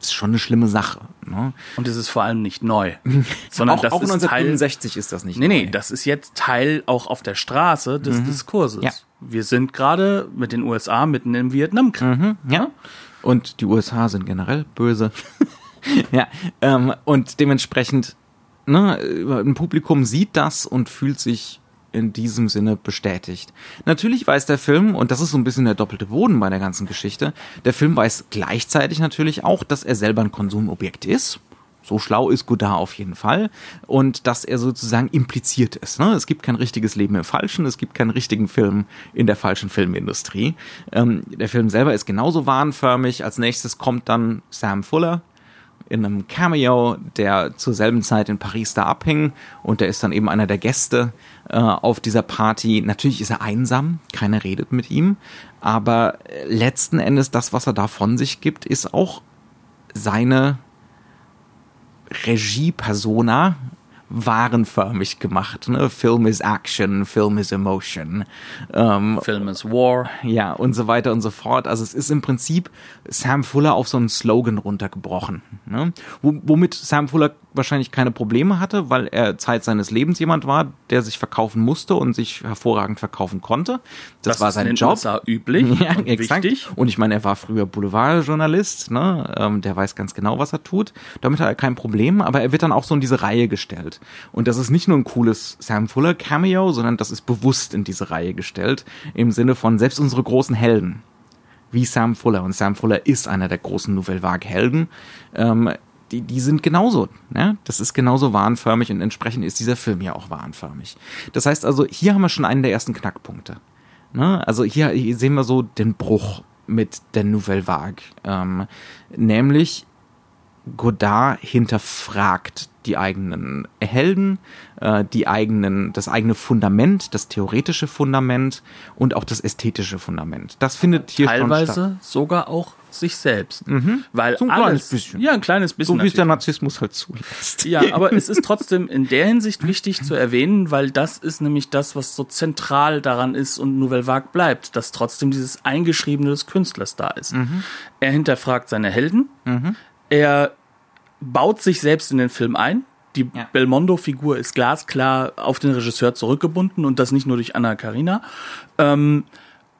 ist schon eine schlimme Sache. Ne? Und es ist vor allem nicht neu. Sondern Auch, das auch ist Teil 1965 ist das nicht. Nee, nee, neu. das ist jetzt Teil auch auf der Straße des Diskurses. Mhm. Ja. Wir sind gerade mit den USA mitten im Vietnamkrieg. Mhm. Ja. Und die USA sind generell böse. ja. Ähm, und dementsprechend, ne, ein Publikum sieht das und fühlt sich in diesem Sinne bestätigt. Natürlich weiß der Film, und das ist so ein bisschen der doppelte Boden bei der ganzen Geschichte, der Film weiß gleichzeitig natürlich auch, dass er selber ein Konsumobjekt ist. So schlau ist Godard auf jeden Fall. Und dass er sozusagen impliziert ist. Ne? Es gibt kein richtiges Leben im Falschen, es gibt keinen richtigen Film in der falschen Filmindustrie. Ähm, der Film selber ist genauso wahnförmig. Als nächstes kommt dann Sam Fuller in einem Cameo, der zur selben Zeit in Paris da abhing. Und der ist dann eben einer der Gäste äh, auf dieser Party. Natürlich ist er einsam, keiner redet mit ihm. Aber letzten Endes, das, was er da von sich gibt, ist auch seine Regie-Persona warenförmig gemacht. Ne? Film is Action, Film is Emotion. Ähm, Film is War. ja, und so weiter und so fort. Also es ist im Prinzip Sam Fuller auf so einen Slogan runtergebrochen. Ne? Wo, womit Sam Fuller wahrscheinlich keine Probleme hatte, weil er Zeit seines Lebens jemand war, der sich verkaufen musste und sich hervorragend verkaufen konnte. Das, war ist sein Job. USA üblich Ja, und exakt. wichtig. Und ich meine, er war früher Boulevardjournalist, ne? Ähm, der weiß ganz genau, was er tut. Damit hat er kein Problem, aber er wird dann auch so in diese Reihe gestellt. Und das ist nicht nur ein cooles Sam Fuller Cameo, sondern das ist bewusst in diese Reihe gestellt. Im Sinne von selbst unsere großen Helden wie Sam Fuller. Und Sam Fuller ist einer der großen Nouvelle Vague-Helden. Ähm, die, die sind genauso. Ne? Das ist genauso wahnförmig und entsprechend ist dieser Film ja auch wahnförmig. Das heißt also, hier haben wir schon einen der ersten Knackpunkte. Ne? Also hier, hier sehen wir so den Bruch mit der Nouvelle Vague. Ähm, nämlich Godard hinterfragt die eigenen Helden, äh, die eigenen, das eigene Fundament, das theoretische Fundament und auch das ästhetische Fundament. Das findet hier Teilweise schon statt. sogar auch sich selbst. Mhm. Weil So ein alles, kleines bisschen. Ja, ein kleines bisschen. So wie es der. Narzissmus halt zulässt. Ja, aber es ist trotzdem in der Hinsicht wichtig zu erwähnen, weil das ist nämlich das, was so zentral daran ist und Nouvelle Vague bleibt, dass trotzdem dieses Eingeschriebene des Künstlers da ist. Er hinterfragt seine Helden, er baut sich selbst in den Film ein. Die Ja. Belmondo-Figur ist glasklar auf den Regisseur zurückgebunden und das nicht nur durch Anna Karina. Ähm,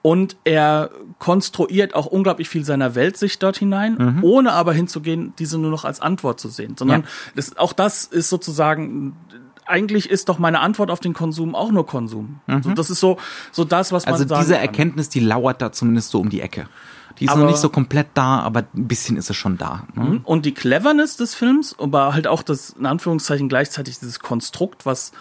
und er konstruiert auch unglaublich viel seiner Weltsicht dort hinein, ohne aber hinzugehen, diese nur noch als Antwort zu sehen. Sondern Ja. das, auch das ist sozusagen, eigentlich ist doch meine Antwort auf den Konsum auch nur Konsum. So, das ist so, so das, was man Also sagen diese. Erkenntnis, die lauert da zumindest so um die Ecke. Die ist Aber- noch nicht so komplett da, aber ein bisschen ist es schon da. Ne? Und die Cleverness des Films, aber halt auch das, in Anführungszeichen, gleichzeitig dieses Konstrukt, was,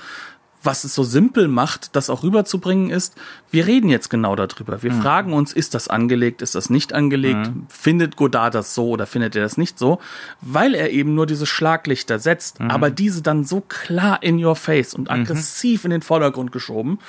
was es so simpel macht, das auch rüberzubringen ist, wir reden jetzt genau darüber. Wir fragen uns, ist das angelegt, ist das nicht angelegt? Findet Godard das so oder findet er das nicht so? Weil er eben nur diese Schlaglichter setzt, aber diese dann so klar in your face und aggressiv in den Vordergrund geschoben,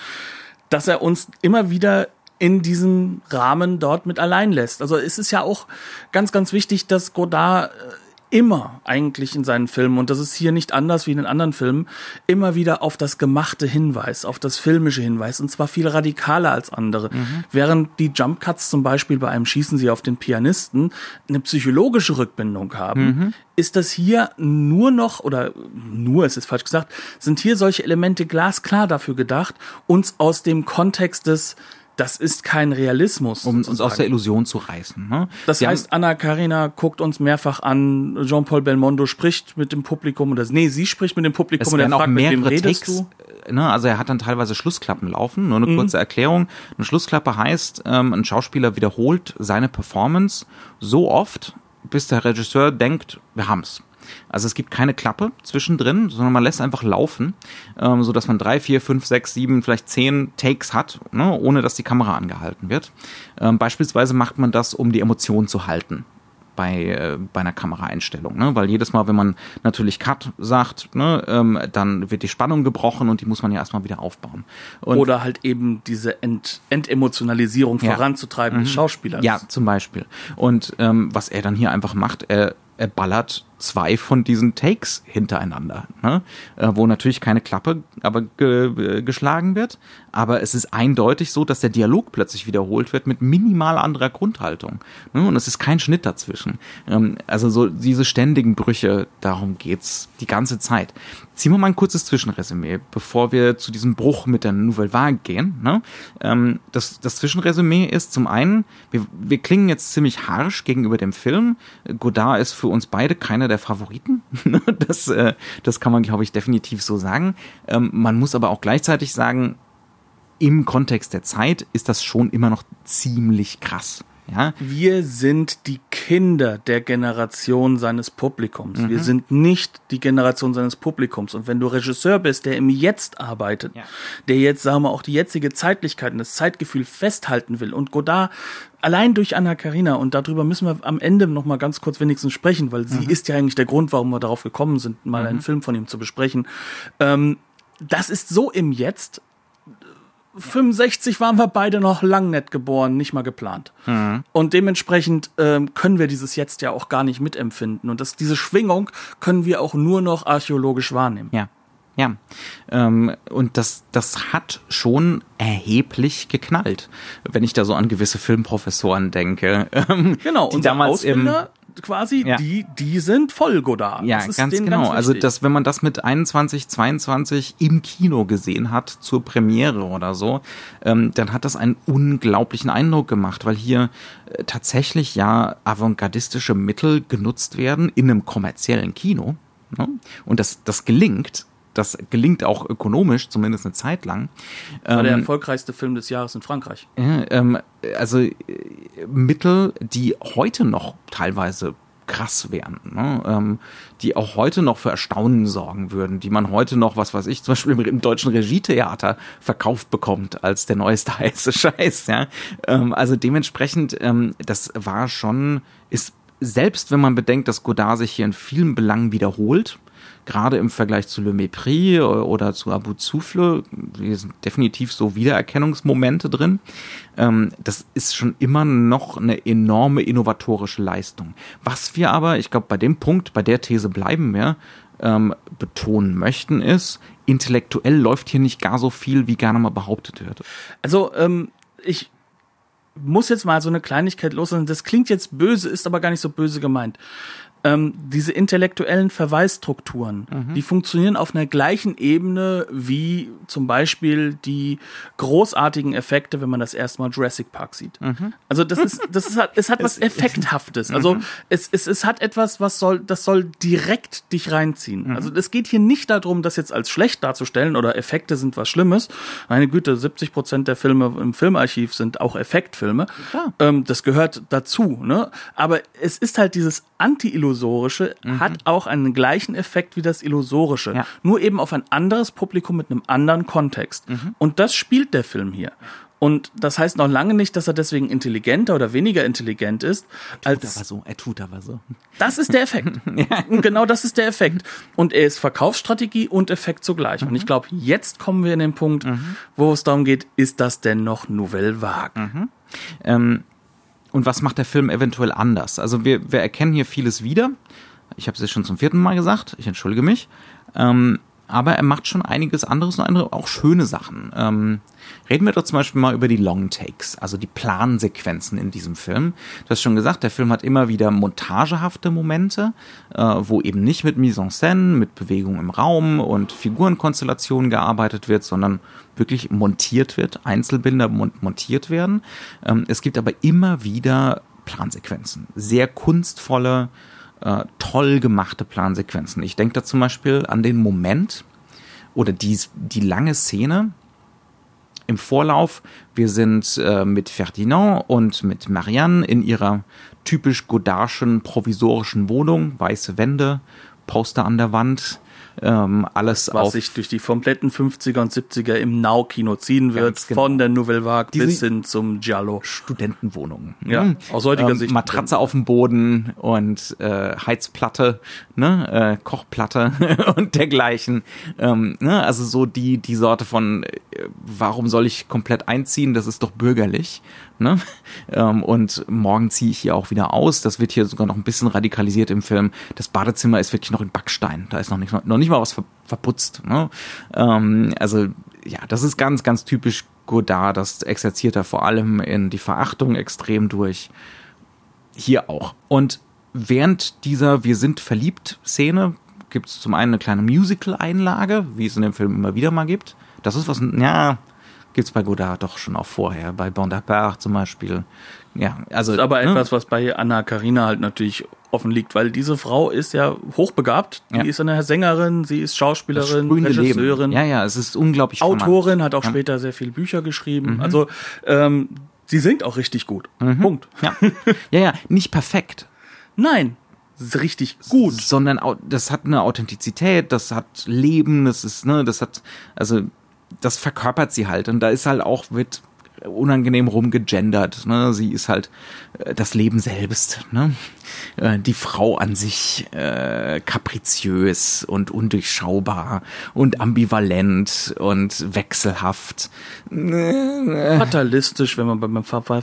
dass er uns immer wieder in diesem Rahmen dort mit allein lässt. Also es ist ja auch ganz, ganz wichtig, dass Godard äh, immer eigentlich in seinen Filmen, und das ist hier nicht anders wie in den anderen Filmen, immer wieder auf das Gemachte hinweist, auf das Filmische hinweist, und zwar viel radikaler als andere. Während die Jump Cuts zum Beispiel bei einem Schießen sie auf den Pianisten eine psychologische Rückbindung haben, ist das hier nur noch, oder nur, es ist falsch gesagt, sind hier solche Elemente glasklar dafür gedacht, uns aus dem Kontext des das ist kein Realismus. Um uns aus sozusagen. der Illusion zu reißen. Ne? Das Sie heißt, Anna Karina guckt uns mehrfach an, Jean-Paul Belmondo spricht mit dem Publikum oder nee, sie spricht mit dem Publikum Es und er werden auch fragt, mit wem mehrere redest Takes. du? äh, Ne, also er hat dann teilweise Schlussklappen laufen. Nur eine kurze Erklärung. Eine Schlussklappe heißt, ähm, ein Schauspieler wiederholt seine Performance so oft, bis der Regisseur denkt, wir haben's. Also es gibt keine Klappe zwischendrin, sondern man lässt einfach laufen, ähm, so dass man drei, vier, fünf, sechs, sieben, vielleicht zehn Takes hat, ne, ohne dass die Kamera angehalten wird. Ähm, beispielsweise macht man das, um die Emotion zu halten bei, äh, bei einer Kameraeinstellung, ne? weil jedes Mal, wenn man natürlich Cut sagt, ne, ähm, dann wird die Spannung gebrochen und die muss man ja erstmal wieder aufbauen. Und Oder halt eben diese Ent Entemotionalisierung Ja. voranzutreiben des Schauspielers. Ja, zum Beispiel. Und ähm, was er dann hier einfach macht, er, er ballert zwei von diesen Takes hintereinander, ne? äh, wo natürlich keine Klappe aber ge äh, geschlagen wird, aber es ist eindeutig so, dass der Dialog plötzlich wiederholt wird mit minimal anderer Grundhaltung. Ne? Und es ist kein Schnitt dazwischen. Ähm, also so diese ständigen Brüche, darum geht's die ganze Zeit. Ziehen wir mal ein kurzes Zwischenresümee, bevor wir zu diesem Bruch mit der Nouvelle Vague gehen. Ne? Ähm, das, das Zwischenresümee ist zum einen, wir, wir klingen jetzt ziemlich harsch gegenüber dem Film. Godard ist für uns beide keiner der Favoriten. das, äh, das kann man, glaube ich, definitiv so sagen. Ähm, man muss aber auch gleichzeitig sagen, im Kontext der Zeit ist das schon immer noch ziemlich krass. Ja, Wir sind die Kinder der Generation seines Publikums. Mhm. Wir sind nicht die Generation seines Publikums. Und wenn du Regisseur bist, der im Jetzt arbeitet, Ja. der jetzt, sagen wir, auch die jetzige Zeitlichkeit und das Zeitgefühl festhalten will und Godard allein durch Anna Karina und darüber müssen wir am Ende noch mal ganz kurz wenigstens sprechen, weil Mhm. sie ist ja eigentlich der Grund, warum wir darauf gekommen sind, mal einen Film von ihm zu besprechen. Ähm, das ist so im Jetzt. 65 waren wir beide noch lang nicht geboren, nicht mal geplant. Und dementsprechend ähm, können wir dieses Jetzt ja auch gar nicht mitempfinden. Und das, diese Schwingung können wir auch nur noch archäologisch wahrnehmen. Ja, ja. Ähm, und das, das hat schon erheblich geknallt, wenn ich da so an gewisse Filmprofessoren denke. Ähm, Genau, die damals im, quasi, Ja. die, die sind voll Godard. ja, ganz genau. ganz also das, wenn man das mit 21, 22 im Kino gesehen hat zur Premiere oder so, ähm, dann hat das einen unglaublichen Eindruck gemacht, weil hier äh, tatsächlich ja avantgardistische Mittel genutzt werden in einem kommerziellen Kino. Ne? Und das, das gelingt das gelingt auch ökonomisch, zumindest eine Zeit lang. War ähm, der erfolgreichste Film des Jahres in Frankreich. Ähm, also äh, Mittel, die heute noch teilweise krass wären, ne? ähm, die auch heute noch für Erstaunen sorgen würden, die man heute noch, was weiß ich, zum Beispiel im, im deutschen Regietheater verkauft bekommt als der neueste heiße Scheiß. Ja? Ähm, also dementsprechend, ähm, das war schon, ist selbst wenn man bedenkt, dass Godard sich hier in vielen Belangen wiederholt, gerade im Vergleich zu Le Mépris oder zu Abu Souffle, hier sind definitiv so Wiedererkennungsmomente drin. Ähm, das ist schon immer noch eine enorme innovatorische Leistung. Was wir aber, ich glaube, bei dem Punkt, bei der These bleiben wir, ähm, betonen möchten, ist, intellektuell läuft hier nicht gar so viel, wie gerne mal behauptet wird. Also, ähm, ich muss jetzt mal so eine Kleinigkeit loslassen. Das klingt jetzt böse, ist aber gar nicht so böse gemeint ähm, diese intellektuellen Verweisstrukturen, mhm. die funktionieren auf einer gleichen Ebene wie zum Beispiel die großartigen Effekte, wenn man das erste Mal Jurassic Park sieht. Mhm. Also das ist, das ist, es hat was Effekthaftes. Also mhm. es, es, es hat etwas, was soll, das soll direkt dich reinziehen. Mhm. Also es geht hier nicht darum, das jetzt als schlecht darzustellen oder Effekte sind was Schlimmes. Meine Güte, 70 Prozent der Filme im Filmarchiv sind auch Effektfilme. Ähm, das gehört dazu. Ne? Aber es ist halt dieses Anti-Illusorische mhm. hat auch einen gleichen Effekt wie das Illusorische. Ja. Nur eben auf ein anderes Publikum mit einem anderen Kontext. Mhm. Und das spielt der Film hier. Und das heißt noch lange nicht, dass er deswegen intelligenter oder weniger intelligent ist. Er tut als, aber so, er tut aber so. Das ist der Effekt. ja. Genau das ist der Effekt. Und er ist Verkaufsstrategie und Effekt zugleich. Mhm. Und ich glaube, jetzt kommen wir in den Punkt, mhm. wo es darum geht, ist das denn noch Nouvelle Vague? Mhm. Ähm, und was macht der Film eventuell anders? Also wir, wir erkennen hier vieles wieder. Ich habe es jetzt schon zum vierten Mal gesagt, ich entschuldige mich. Ähm, aber er macht schon einiges anderes und andere auch schöne Sachen. Ähm, reden wir doch zum Beispiel mal über die Long Takes, also die Plansequenzen in diesem Film. Du hast schon gesagt, der Film hat immer wieder montagehafte Momente, äh, wo eben nicht mit Mise en scène, mit Bewegung im Raum und Figurenkonstellationen gearbeitet wird, sondern wirklich montiert wird, Einzelbilder montiert werden. Ähm, es gibt aber immer wieder Plansequenzen, sehr kunstvolle, äh, toll gemachte Plansequenzen. Ich denke da zum Beispiel an den Moment oder die, die lange Szene im Vorlauf. Wir sind äh, mit Ferdinand und mit Marianne in ihrer typisch godardschen provisorischen Wohnung, weiße Wände, Poster an der Wand, ähm, alles Was auf sich durch die kompletten 50er und 70er im Now-Kino ziehen wird, genau. von der Nouvelle Vague Diese bis hin zum Giallo. Studentenwohnungen. Ja, mhm. aus heutiger ähm, Sicht. Matratze auf dem Boden und äh, Heizplatte, ne, äh, Kochplatte und dergleichen. Ähm, ne, also so die, die Sorte von, äh, warum soll ich komplett einziehen? Das ist doch bürgerlich. Ne? Ähm, und morgen ziehe ich hier auch wieder aus. Das wird hier sogar noch ein bisschen radikalisiert im Film. Das Badezimmer ist wirklich noch in Backstein. Da ist noch nicht, noch nicht mal was ver verputzt. Ne? Ähm, also ja, das ist ganz, ganz typisch Godard. Das exerziert er vor allem in die Verachtung extrem durch. Hier auch. Und während dieser Wir sind verliebt Szene gibt es zum einen eine kleine Musical-Einlage, wie es in dem Film immer wieder mal gibt. Das ist was, ja, Gibt's bei Godard doch schon auch vorher, bei Bonaparte zum Beispiel. Ja, also. Das ist aber ne? etwas, was bei Anna Karina halt natürlich offen liegt, weil diese Frau ist ja hochbegabt. Die ja. ist eine Sängerin, sie ist Schauspielerin, Regisseurin. Leben. Ja, ja, es ist unglaublich Autorin, charmant. hat auch ja. später sehr viele Bücher geschrieben. Mhm. Also, ähm, sie singt auch richtig gut. Mhm. Punkt. Ja. ja, ja, nicht perfekt. Nein, richtig gut. Sondern das hat eine Authentizität, das hat Leben, das ist, ne, das hat, also das verkörpert sie halt. Und da ist halt auch, wird unangenehm rumgegendert. Ne? Sie ist halt äh, das Leben selbst. Ne? Äh, die Frau an sich äh, kapriziös und undurchschaubar und ambivalent und wechselhaft. Fatalistisch, wenn man beim Fatal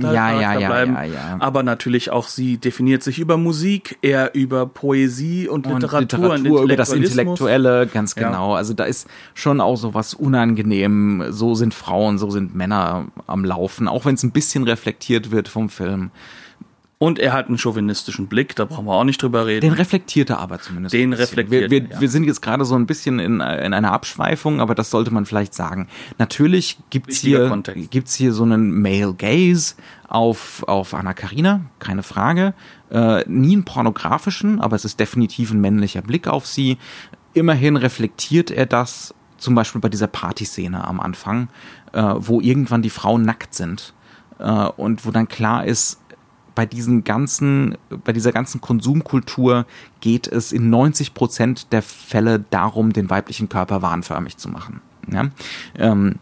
ja, ja, ja, bleiben. Ja, ja. Aber natürlich auch sie definiert sich über Musik, eher über Poesie und, und Literatur, Literatur über das Intellektuelle, ganz genau. Ja. Also da ist schon auch so was unangenehm. So sind Frauen, so sind Männer am Laufen, auch wenn es ein bisschen reflektiert wird vom Film. Und er hat einen chauvinistischen Blick, da brauchen wir auch nicht drüber reden. Den reflektiert er aber zumindest. Den reflektiert wir, wir, ja. wir sind jetzt gerade so ein bisschen in, in einer Abschweifung, aber das sollte man vielleicht sagen. Natürlich gibt's hier, gibt's hier so einen Male Gaze auf, auf Anna Karina, keine Frage. Äh, nie einen pornografischen, aber es ist definitiv ein männlicher Blick auf sie. immerhin reflektiert er das zum Beispiel bei dieser Partyszene am Anfang, äh, wo irgendwann die Frauen nackt sind äh, und wo dann klar ist, bei diesen ganzen, bei dieser ganzen Konsumkultur geht es in 90 Prozent der Fälle darum, den weiblichen Körper wahnförmig zu machen. Ja? Ähm,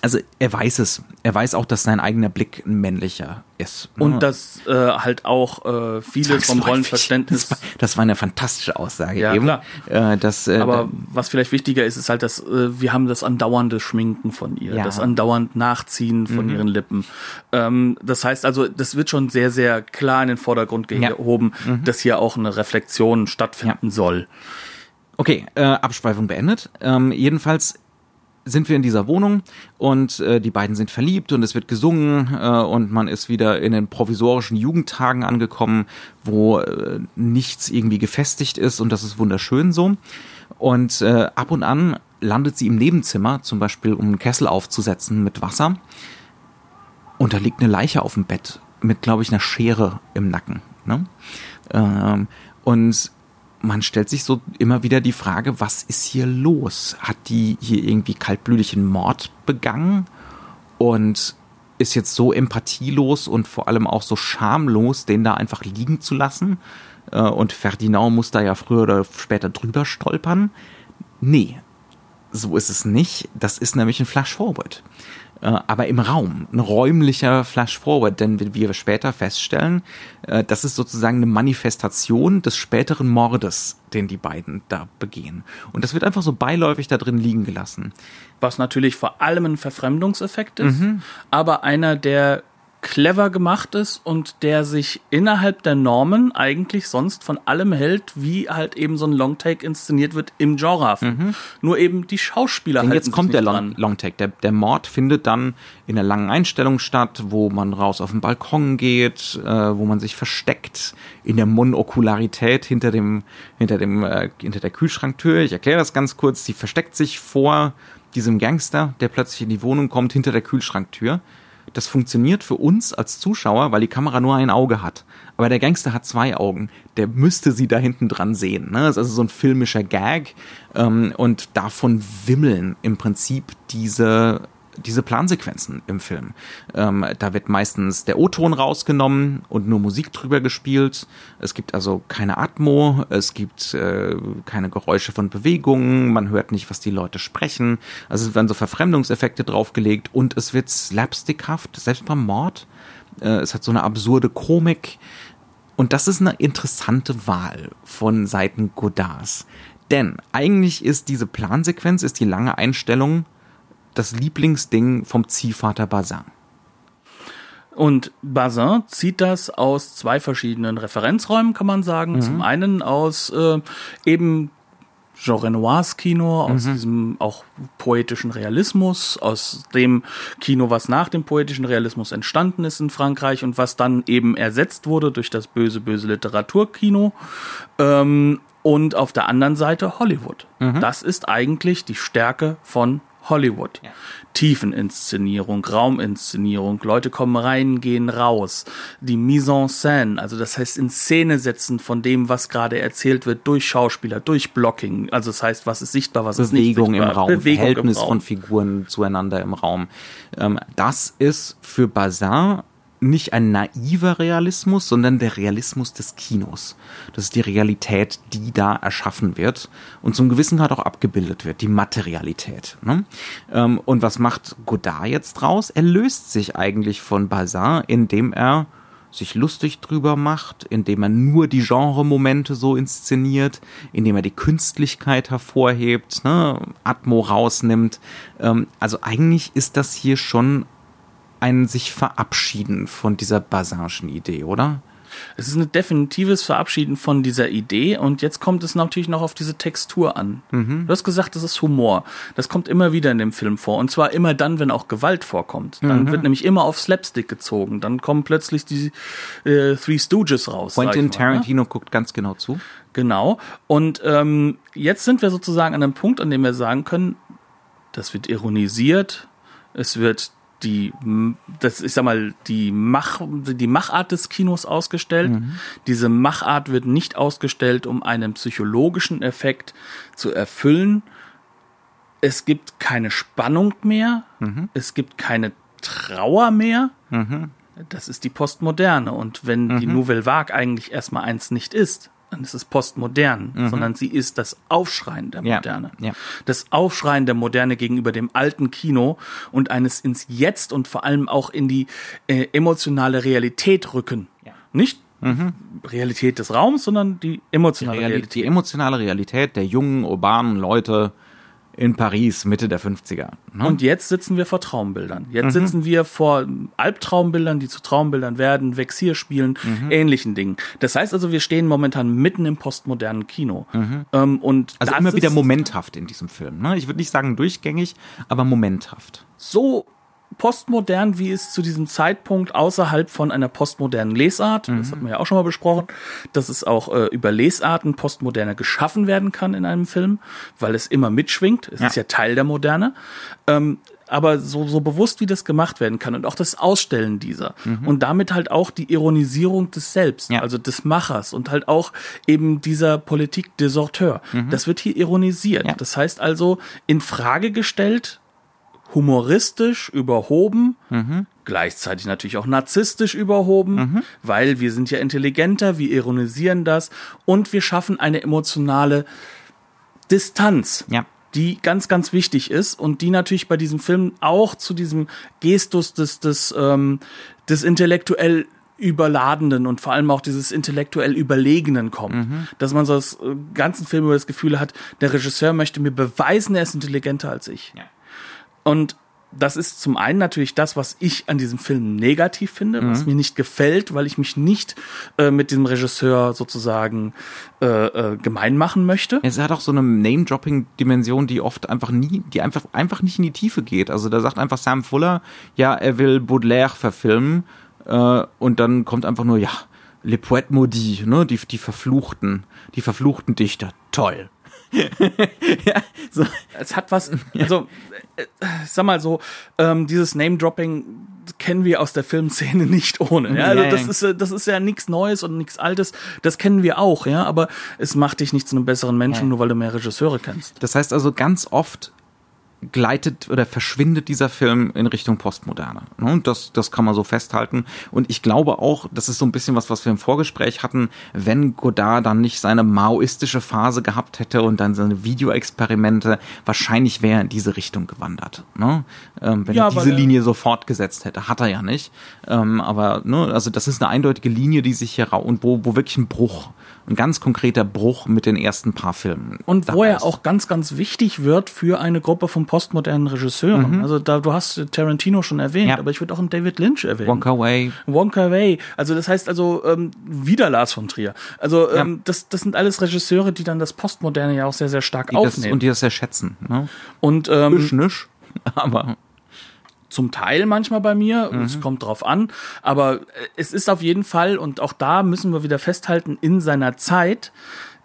also er weiß es. Er weiß auch, dass sein eigener Blick ein männlicher ist. Und ja. dass äh, halt auch äh, vieles vom Rollenverständnis. Das war, das war, eine fantastische Aussage ja, eben. Klar. Äh, dass, äh, Aber was vielleicht wichtiger ist, ist halt, dass äh, wir haben das andauernde Schminken von ihr, ja. das andauernd Nachziehen von mhm. ihren Lippen. Ähm, das heißt also, das wird schon sehr, sehr klar in den Vordergrund gehoben, ja. mhm. dass hier auch eine Reflexion stattfinden soll. Okay, äh, Abschweifung beendet. Ähm, jedenfalls sind wir in dieser Wohnung und äh, die beiden sind verliebt und es wird gesungen äh, und man ist wieder in den provisorischen Jugendtagen angekommen, wo äh, nichts irgendwie gefestigt ist und das ist wunderschön so. Und äh, ab und an landet sie im Nebenzimmer, zum Beispiel um einen Kessel aufzusetzen mit Wasser. Und da liegt eine Leiche auf dem Bett mit, glaube ich, einer Schere im Nacken. Ne? Ähm, und man stellt sich so immer wieder die Frage, was ist hier los? Hat die hier irgendwie kaltblütigen Mord begangen und ist jetzt so empathielos und vor allem auch so schamlos, den da einfach liegen zu lassen? Äh, und Ferdinand muss da ja früher oder später drüber stolpern. Nee, so ist es nicht. Das ist nämlich ein Flash Forward. Äh, aber im Raum, ein räumlicher Flash-Forward, denn wie wir später feststellen, äh, das ist sozusagen eine Manifestation des späteren Mordes, den die beiden da begehen. Und das wird einfach so beiläufig da drin liegen gelassen. Was natürlich vor allem ein Verfremdungseffekt ist, mhm. aber einer, der clever gemacht ist und der sich innerhalb der Normen eigentlich sonst von allem hält, wie halt eben so ein Longtake inszeniert wird im Genre. Mhm. Nur eben die Schauspieler Denn jetzt kommt der Long Longtake. Der, der Mord findet dann in einer langen Einstellung statt, wo man raus auf den Balkon geht, äh, wo man sich versteckt in der Monokularität hinter dem hinter dem äh, hinter der Kühlschranktür. Ich erkläre das ganz kurz. Sie versteckt sich vor diesem Gangster, der plötzlich in die Wohnung kommt, hinter der Kühlschranktür. Das funktioniert für uns als Zuschauer, weil die Kamera nur ein Auge hat. Aber der Gangster hat zwei Augen. Der müsste sie da hinten dran sehen. Ne? Das ist also so ein filmischer Gag. Ähm, und davon wimmeln im Prinzip diese diese Plansequenzen im Film. Ähm, da wird meistens der O-Ton rausgenommen und nur Musik drüber gespielt. Es gibt also keine Atmo, es gibt äh, keine Geräusche von Bewegungen, man hört nicht, was die Leute sprechen. Also es werden so Verfremdungseffekte draufgelegt und es wird slapstickhaft, selbst beim Mord. Äh, es hat so eine absurde Komik. Und das ist eine interessante Wahl von Seiten Godards. Denn eigentlich ist diese Plansequenz, ist die lange Einstellung das Lieblingsding vom Ziehvater Bazin. Und Bazin zieht das aus zwei verschiedenen Referenzräumen, kann man sagen. Mhm. Zum einen aus äh, eben Jean Renoirs Kino, aus mhm. diesem auch poetischen Realismus, aus dem Kino, was nach dem poetischen Realismus entstanden ist in Frankreich und was dann eben ersetzt wurde durch das böse, böse Literaturkino. Ähm, und auf der anderen Seite Hollywood. Mhm. Das ist eigentlich die Stärke von Hollywood. Ja. Tiefeninszenierung, Rauminszenierung, Leute kommen rein, gehen raus. Die Mise en scène, also das heißt in Szene setzen von dem, was gerade erzählt wird, durch Schauspieler, durch Blocking. Also das heißt, was ist sichtbar, was Bewegung ist nicht sichtbar. Im Raum, Bewegung Verhältnis im Raum. von Figuren zueinander im Raum. Ähm, das ist für Bazin nicht ein naiver Realismus, sondern der Realismus des Kinos. Das ist die Realität, die da erschaffen wird und zum gewissen Grad auch abgebildet wird, die Materialität. Ne? Ähm, und was macht Godard jetzt draus? Er löst sich eigentlich von Bazin, indem er sich lustig drüber macht, indem er nur die Genremomente so inszeniert, indem er die Künstlichkeit hervorhebt, ne, Atmo rausnimmt. Ähm, also eigentlich ist das hier schon ein sich verabschieden von dieser Basinschen Idee, oder? Es ist ein definitives Verabschieden von dieser Idee und jetzt kommt es natürlich noch auf diese Textur an. Mhm. Du hast gesagt, das ist Humor. Das kommt immer wieder in dem Film vor und zwar immer dann, wenn auch Gewalt vorkommt. Dann mhm. wird nämlich immer auf Slapstick gezogen. Dann kommen plötzlich die äh, Three Stooges raus. Quentin ne? Tarantino ne? guckt ganz genau zu. Genau. Und ähm, jetzt sind wir sozusagen an einem Punkt, an dem wir sagen können, das wird ironisiert, es wird die, das, ich sag mal, die Mach, die Machart des Kinos ausgestellt. Mhm. Diese Machart wird nicht ausgestellt, um einen psychologischen Effekt zu erfüllen. Es gibt keine Spannung mehr. Mhm. Es gibt keine Trauer mehr. Mhm. Das ist die Postmoderne. Und wenn die mhm. Nouvelle Vague eigentlich erstmal eins nicht ist, dann ist es postmodern, mhm. sondern sie ist das Aufschreien der Moderne. Ja, ja. Das Aufschreien der Moderne gegenüber dem alten Kino und eines ins Jetzt und vor allem auch in die äh, emotionale Realität rücken. Ja. Nicht mhm. Realität des Raums, sondern die emotionale die Realität. Die emotionale Realität der jungen, urbanen Leute, in Paris Mitte der 50er. Ne? Und jetzt sitzen wir vor Traumbildern. Jetzt mhm. sitzen wir vor Albtraumbildern, die zu Traumbildern werden, Vexierspielen, mhm. ähnlichen Dingen. Das heißt also, wir stehen momentan mitten im postmodernen Kino. Mhm. Ähm, und also immer wieder momenthaft in diesem Film. Ne? Ich würde nicht sagen durchgängig, aber momenthaft. So postmodern, wie es zu diesem Zeitpunkt außerhalb von einer postmodernen Lesart, mhm. das hatten wir ja auch schon mal besprochen, dass es auch äh, über Lesarten postmoderner geschaffen werden kann in einem Film, weil es immer mitschwingt. Es ja. ist ja Teil der Moderne. Ähm, aber so, so bewusst, wie das gemacht werden kann und auch das Ausstellen dieser mhm. und damit halt auch die Ironisierung des Selbst, ja. also des Machers und halt auch eben dieser Politik des Sorteur. Mhm. Das wird hier ironisiert. Ja. Das heißt also in Frage gestellt, humoristisch überhoben, mhm. gleichzeitig natürlich auch narzisstisch überhoben, mhm. weil wir sind ja intelligenter, wir ironisieren das und wir schaffen eine emotionale Distanz. Ja. Die ganz, ganz wichtig ist und die natürlich bei diesem Film auch zu diesem Gestus des, des, ähm, des intellektuell überladenen und vor allem auch dieses intellektuell Überlegenen kommt. Mhm. Dass man so das äh, ganzen Film über das Gefühl hat, der Regisseur möchte mir beweisen, er ist intelligenter als ich. Ja. Und das ist zum einen natürlich das, was ich an diesem Film negativ finde, mhm. was mir nicht gefällt, weil ich mich nicht äh, mit dem Regisseur sozusagen äh, äh, gemein machen möchte. Es hat auch so eine Name-Dropping-Dimension, die oft einfach nie, die einfach, einfach nicht in die Tiefe geht. Also da sagt einfach Sam Fuller, ja, er will Baudelaire verfilmen äh, und dann kommt einfach nur, ja, Le Poète Maudit, ne, die, die Verfluchten, die verfluchten Dichter, toll. ja, so. Es hat was, also, äh, sag mal so, ähm, dieses Name-Dropping kennen wir aus der Filmszene nicht ohne. Ja? Also das ist, das ist ja nichts Neues und nichts Altes. Das kennen wir auch, ja. Aber es macht dich nicht zu einem besseren Menschen, ja. nur weil du mehr Regisseure kennst. Das heißt also ganz oft gleitet oder verschwindet dieser Film in Richtung Postmoderne. Und das, das kann man so festhalten. Und ich glaube auch, das ist so ein bisschen was, was wir im Vorgespräch hatten, wenn Godard dann nicht seine maoistische Phase gehabt hätte und dann seine Videoexperimente, wahrscheinlich wäre er in diese Richtung gewandert. Ne? Ähm, wenn ja, er diese Linie so fortgesetzt hätte. Hat er ja nicht. Ähm, aber ne, also das ist eine eindeutige Linie, die sich hier und wo, wo wirklich ein Bruch ein ganz konkreter Bruch mit den ersten paar Filmen. Und wo er auch ganz, ganz wichtig wird für eine Gruppe von postmodernen Regisseuren. Mhm. Also da, du hast Tarantino schon erwähnt, ja. aber ich würde auch einen David Lynch erwähnen. Wonka Way. Wonka Way. Also das heißt also ähm, wieder Lars von Trier. Also ähm, ja. das, das sind alles Regisseure, die dann das Postmoderne ja auch sehr, sehr stark die aufnehmen. Das, und die das sehr schätzen. Ne? Und ähm, Nisch, nisch, aber zum Teil manchmal bei mir, mhm. es kommt drauf an, aber äh, es ist auf jeden Fall, und auch da müssen wir wieder festhalten, in seiner Zeit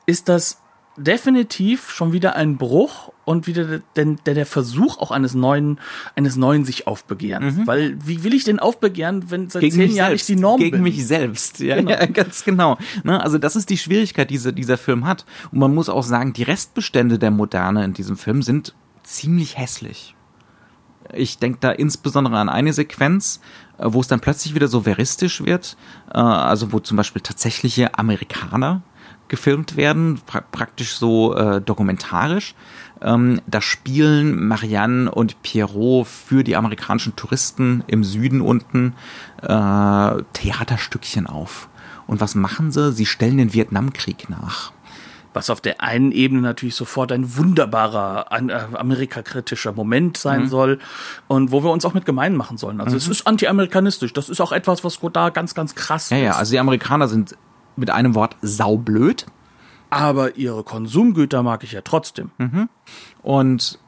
ist das definitiv schon wieder ein Bruch und wieder der, der, der Versuch auch eines neuen, eines neuen sich aufbegehren. Mhm. Weil wie will ich denn aufbegehren, wenn seit Gegen zehn Jahren ich die Norm Gegen bin? mich selbst, ja, genau. ja ganz genau. Ne, also das ist die Schwierigkeit, die dieser, dieser Film hat. Und man muss auch sagen, die Restbestände der Moderne in diesem Film sind ziemlich hässlich. Ich denke da insbesondere an eine Sequenz, äh, wo es dann plötzlich wieder so veristisch wird, äh, also wo zum Beispiel tatsächliche Amerikaner gefilmt werden, pra praktisch so äh, dokumentarisch. Ähm, da spielen Marianne und Pierrot für die amerikanischen Touristen im Süden unten äh, Theaterstückchen auf. Und was machen sie? Sie stellen den Vietnamkrieg nach was auf der einen Ebene natürlich sofort ein wunderbarer äh, amerikakritischer Moment sein mhm. soll und wo wir uns auch mit gemein machen sollen. Also mhm. es ist anti-amerikanistisch. Das ist auch etwas, was da ganz, ganz krass ja, ist. Ja, also die Amerikaner sind mit einem Wort saublöd. Aber ihre Konsumgüter mag ich ja trotzdem. Mhm. Und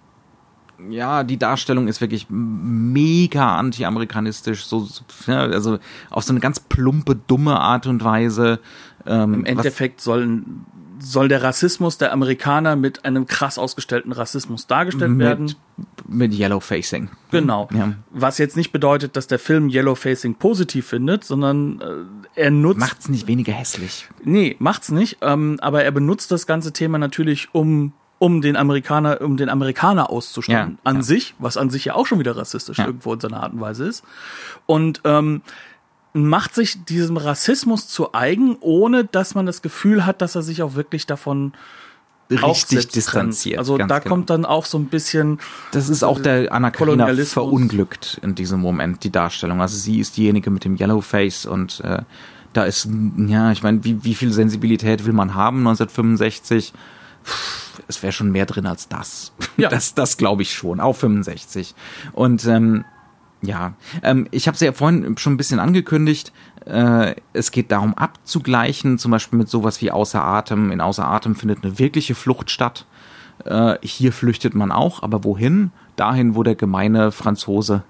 ja, die Darstellung ist wirklich mega anti-amerikanistisch, so, also auf so eine ganz plumpe, dumme Art und Weise. Ähm, Im Endeffekt sollen soll der Rassismus der Amerikaner mit einem krass ausgestellten Rassismus dargestellt mit, werden. Mit Yellowfacing. Genau. Ja. Was jetzt nicht bedeutet, dass der Film Yellowfacing positiv findet, sondern äh, er nutzt. Macht's nicht weniger hässlich. Nee, macht's nicht. Ähm, aber er benutzt das ganze Thema natürlich, um um den Amerikaner, um den Amerikaner auszustellen Ja, an ja. sich, was an sich ja auch schon wieder rassistisch irgendwo in seiner Art und Weise ist. Und ähm, macht sich diesem Rassismus zu eigen, ohne dass man das Gefühl hat, dass er sich auch wirklich davon Richtig distanziert. Also da genau. kommt dann auch so ein bisschen Das ist auch der Anna Karina Kolonialismus. verunglückt in diesem Moment, die Darstellung. Also sie ist diejenige mit dem Yellowface und äh, da ist, ja, ich meine, wie, wie viel Sensibilität will man haben 1965? Pff, Es wäre schon mehr drin als das. Ja. Das, das glaube ich schon, auch 65. Und ähm, ja, ähm, ich habe es ja vorhin schon ein bisschen angekündigt. Äh, es geht darum abzugleichen, zum Beispiel mit sowas wie Außer Atem. In Außer Atem findet eine wirkliche Flucht statt. Äh, hier flüchtet man auch, aber wohin? Dahin, wo der gemeine Franzose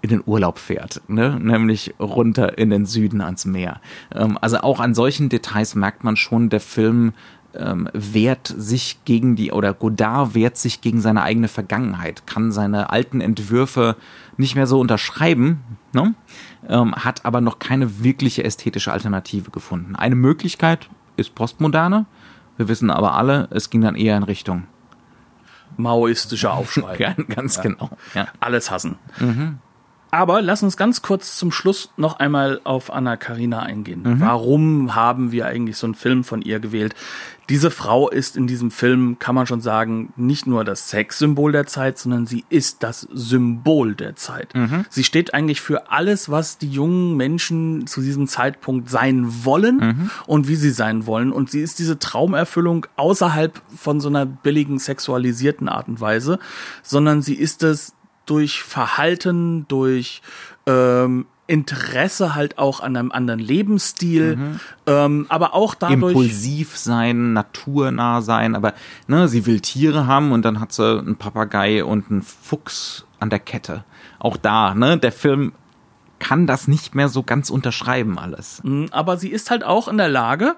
in den Urlaub fährt, ne? nämlich runter in den Süden ans Meer. Ähm, also auch an solchen Details merkt man schon, der Film ähm, wehrt sich gegen die, oder Godard wehrt sich gegen seine eigene Vergangenheit, kann seine alten Entwürfe nicht mehr so unterschreiben, ne? ähm, hat aber noch keine wirkliche ästhetische Alternative gefunden. Eine Möglichkeit ist Postmoderne, wir wissen aber alle, es ging dann eher in Richtung. maoistischer Aufschrei. Ja, ganz genau. Ja. Alles hassen. Aber lass uns ganz kurz zum Schluss noch einmal auf Anna Karina eingehen. Warum haben wir eigentlich so einen Film von ihr gewählt? Diese Frau ist in diesem Film, kann man schon sagen, nicht nur das Sexsymbol der Zeit, sondern sie ist das Symbol der Zeit. Sie steht eigentlich für alles, was die jungen Menschen zu diesem Zeitpunkt sein wollen und wie sie sein wollen. Und sie ist diese Traumerfüllung außerhalb von so einer billigen, sexualisierten Art und Weise, sondern sie ist es durch Verhalten, durch ähm, Interesse halt auch an einem anderen Lebensstil, ähm, aber auch dadurch. impulsiv sein, naturnah sein, aber ne, sie will Tiere haben und dann hat sie einen Papagei und einen Fuchs an der Kette. Auch da, ne, der Film kann das nicht mehr so ganz unterschreiben alles. Mhm, Aber sie ist halt auch in der Lage,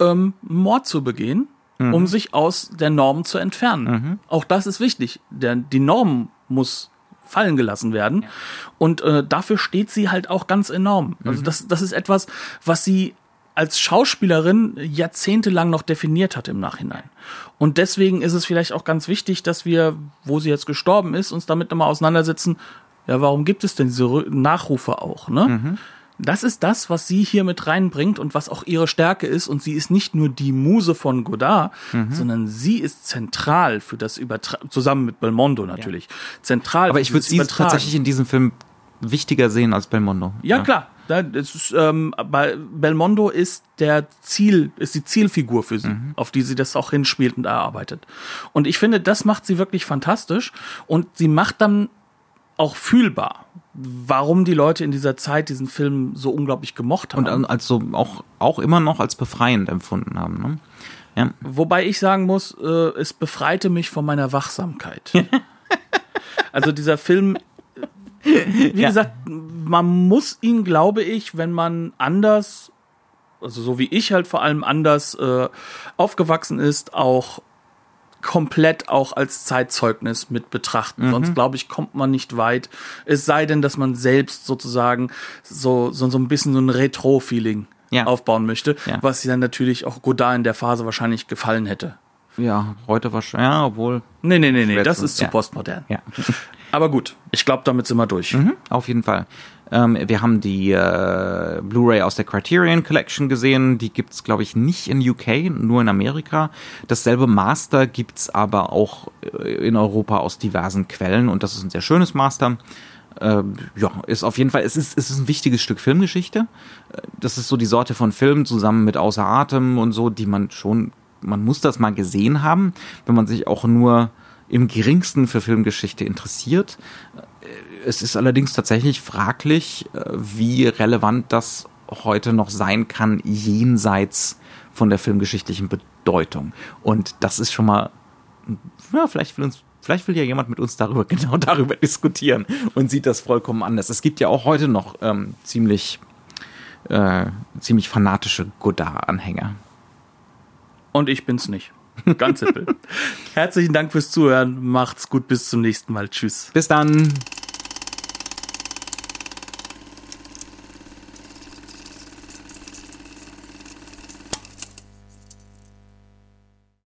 ähm, Mord zu begehen, um sich aus der Norm zu entfernen. Auch das ist wichtig. Der, die Norm muss fallen gelassen werden. Und äh, dafür steht sie halt auch ganz enorm. Also das, das ist etwas, was sie als Schauspielerin jahrzehntelang noch definiert hat im Nachhinein. Und deswegen ist es vielleicht auch ganz wichtig, dass wir, wo sie jetzt gestorben ist, uns damit nochmal auseinandersetzen, ja, warum gibt es denn diese Nachrufe auch, ne? Das ist das, was sie hier mit reinbringt und was auch ihre Stärke ist. Und sie ist nicht nur die Muse von Godard, sondern sie ist zentral für das Übertragen, zusammen mit Belmondo natürlich, zentral Aber ich würde sie tatsächlich in diesem Film wichtiger sehen als Belmondo. Ja, klar. Da, das ist, ähm, Belmondo ist der Ziel, ist die Zielfigur für sie, auf die sie das auch hinspielt und erarbeitet. Und ich finde, das macht sie wirklich fantastisch und sie macht dann auch fühlbar, warum die Leute in dieser Zeit diesen Film so unglaublich gemocht haben. Und als so auch, auch immer noch als befreiend empfunden haben. Ne? Ja. Wobei ich sagen muss, äh, es befreite mich von meiner Wachsamkeit. also dieser Film, äh, wie Ja. gesagt, man muss ihn, glaube ich, wenn man anders, also so wie ich halt vor allem anders äh, aufgewachsen ist, auch komplett auch als Zeitzeugnis mit betrachten. Mhm. Sonst glaube ich, kommt man nicht weit. Es sei denn, dass man selbst sozusagen so, so, so ein bisschen so ein Retro-Feeling Ja. aufbauen möchte, Ja. was dann natürlich auch Godard in der Phase wahrscheinlich gefallen hätte. ja, heute wahrscheinlich, ja, obwohl, Nee, nee, nee, nee, das ist zu ja. postmodern. ja. Aber gut, ich glaube, damit sind wir durch. Mhm, auf jeden Fall. Ähm, wir haben die äh, Blu-ray aus der Criterion Collection gesehen. Die gibt's glaube ich, nicht in UK, nur in Amerika. Dasselbe Master gibt's aber auch äh, in Europa aus diversen Quellen und das ist ein sehr schönes Master. Ähm, ja, ist auf jeden Fall, es ist, es ist ein wichtiges Stück Filmgeschichte. Das ist so die Sorte von Film zusammen mit Außer Atem und so, die man schon, man muss das mal gesehen haben, wenn man sich auch nur im geringsten für Filmgeschichte interessiert. Es ist allerdings tatsächlich fraglich, äh, wie relevant das heute noch sein kann, jenseits von der filmgeschichtlichen Bedeutung. Und das ist schon mal, ja, vielleicht will uns, vielleicht will ja jemand mit uns darüber, genau darüber diskutieren und sieht das vollkommen anders. Es gibt ja auch heute noch ähm, ziemlich, äh, ziemlich fanatische Godard-Anhänger. Und ich bin's nicht. Ganz simpel. Herzlichen Dank fürs Zuhören. Macht's gut. Bis zum nächsten Mal. Tschüss. Bis dann.